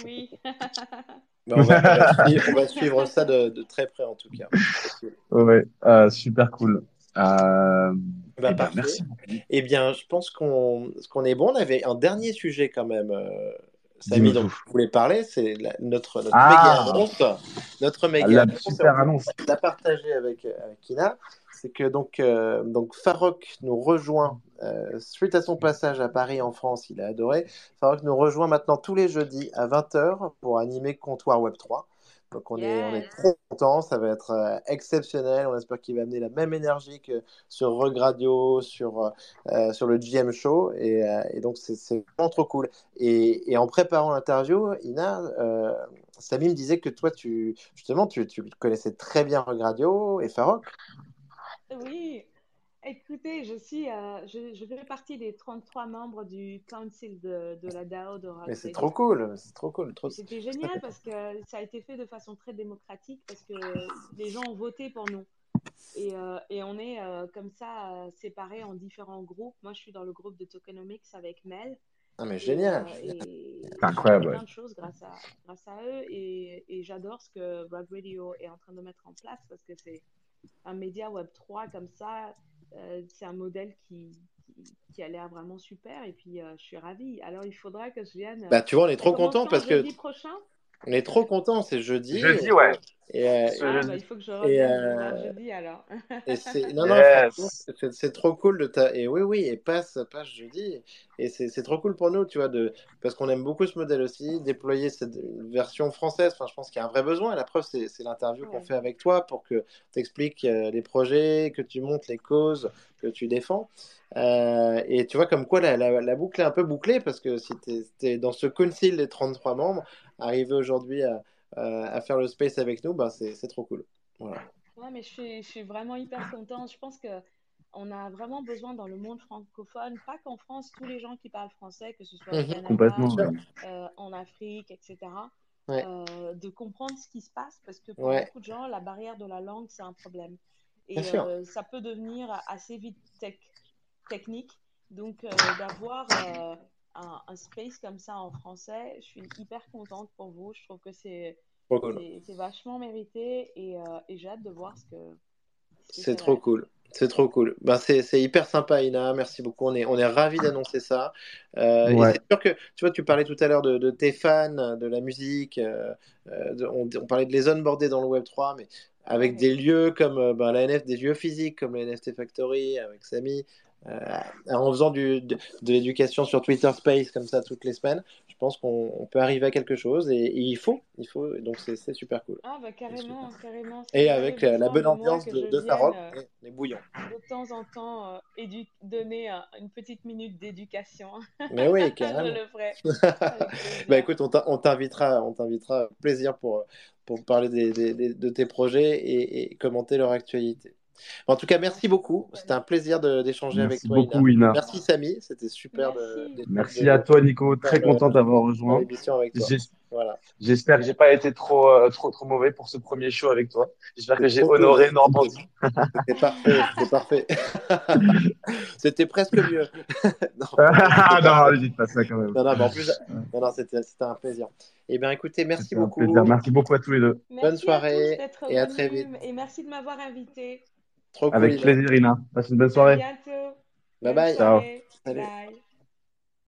Oui. on, va, on, va, suivre ça de, de, très près en tout cas. Ouais, euh, super cool. Euh, bah, eh ben, merci. Eh bien, je pense qu'on est bon. On avait un dernier sujet quand même. Euh, Samy, dont je voulais parler, c'est notre, notre ah méga annonce. Notre méga la super annonce. La partager avec, avec Kina. C'est que donc, euh, donc Farok nous rejoint euh, suite à son passage à Paris en France. Il a adoré. Farok nous rejoint maintenant tous les jeudis à 20h pour animer Comptoir Web 3 Donc on, est, on est trop content, ça va être euh, exceptionnel. On espère qu'il va amener la même énergie que sur Rug Radio, sur, euh, sur le GM Show. Et, et donc c'est vraiment trop cool. Et, et en préparant l'interview, Ina, Samy me disait que toi, tu, justement, tu, tu connaissais très bien Rug Radio et Farok. Oui, Écoutez, je suis, euh, je, je, fais partie des 33 membres du council de, de la DAO de Mais c'est trop cool, c'est trop cool. Trop... C'était génial parce que ça a été fait de façon très démocratique parce que les gens ont voté pour nous. Et, euh, et on est euh, comme ça euh, séparés en différents groupes. Moi, je suis dans le groupe de tokenomics avec Mel. Ah, mais génial! C'est incroyable. plein de choses grâce à, grâce à eux. Et, et j'adore ce que Rug Radio est en train de mettre en place parce que c'est un média Web 3 comme ça c'est un modèle qui, qui, a l'air vraiment super et puis euh, je suis ravie. Alors il faudra que je vienne. Bah tu vois, on est trop content parce que. prochain? On est trop content, c'est jeudi. Jeudi, ouais. Et, euh, ah, bah, il faut que je revienne euh... jeudi alors. non, non, c'est trop cool de ta. Et oui, oui, et passe, passe jeudi. Et c'est trop cool pour nous, tu vois, de... parce qu'on aime beaucoup ce modèle aussi, déployer cette version française. Enfin, je pense qu'il y a un vrai besoin. Et la preuve, c'est l'interview qu'on fait avec toi pour que tu expliques euh, les projets, que tu montres les causes que tu défends. Euh, et tu vois, comme quoi la, la, la, boucle est un peu bouclée, parce que si tu es, dans ce council des 33 membres, arriver aujourd'hui à euh, à faire le space avec nous, bah, c'est trop cool. Voilà. Ouais, mais je suis, je suis vraiment hyper contente. Je pense que on a vraiment besoin dans le monde francophone, pas qu'en France, tous les gens qui parlent français, que ce soit au mhm. Canada, euh, en Afrique, etc., ouais. euh, de comprendre ce qui se passe parce que pour ouais. beaucoup de gens, la barrière de la langue, c'est un problème. Et euh, ça peut devenir assez vite tech, technique. Donc, euh, d'avoir euh, un, un, space comme ça en français, je suis hyper contente pour vous. Je trouve que c'est cool. vachement mérité et, euh, et j'ai hâte de voir ce que. C'est trop cool. C'est trop cool. Ben, c'est hyper sympa, Ina. Merci beaucoup. On est, on est ravis d'annoncer ça. Euh, ouais. C'est sûr que, tu vois, tu parlais tout à l'heure de, de, tes fans, de la musique. Euh, de, on, on, parlait de les onboarder dans le Web3, mais avec ouais. des lieux comme ben, la NF, des lieux physiques comme la NFT Factory, avec Samy, euh, en faisant du, de, de l'éducation sur Twitter Space comme ça toutes les semaines, je pense qu'on peut arriver à quelque chose et, et il faut, il faut, donc c'est super cool. Ah bah carrément, carrément. Et avec la, la, bonne ambiance de, de Farol, euh, les bouillons. De temps en temps, euh, donner euh, une petite minute d'éducation. Mais oui, carrément. le bah écoute, on t'invitera, on t'invitera, plaisir pour pour parler des, des, de tes projets et, et commenter leur actualité. En tout cas, merci beaucoup. C'était un plaisir d'échanger avec toi. Merci beaucoup, Ina. Merci, Samy. C'était super. Merci, de, merci de, à toi, Nico. Très content d'avoir rejoint. Voilà. J'espère que j'ai pas été trop, euh, trop, trop mauvais pour ce premier show avec toi. J'espère que j'ai honoré Normandie. C'était parfait. C'était parfait. c'était presque mieux. non, non, dites pas ça quand même. Non, non, en plus, non, non c'était un plaisir. Eh bien, écoutez, merci beaucoup. Merci beaucoup à tous les deux. Merci bonne soirée à et à très vite. Et merci de m'avoir invité. Trop cool. Avec plaisir, Ina. Passe une bonne soirée. À bientôt. Bye bye. Ciao. Bye.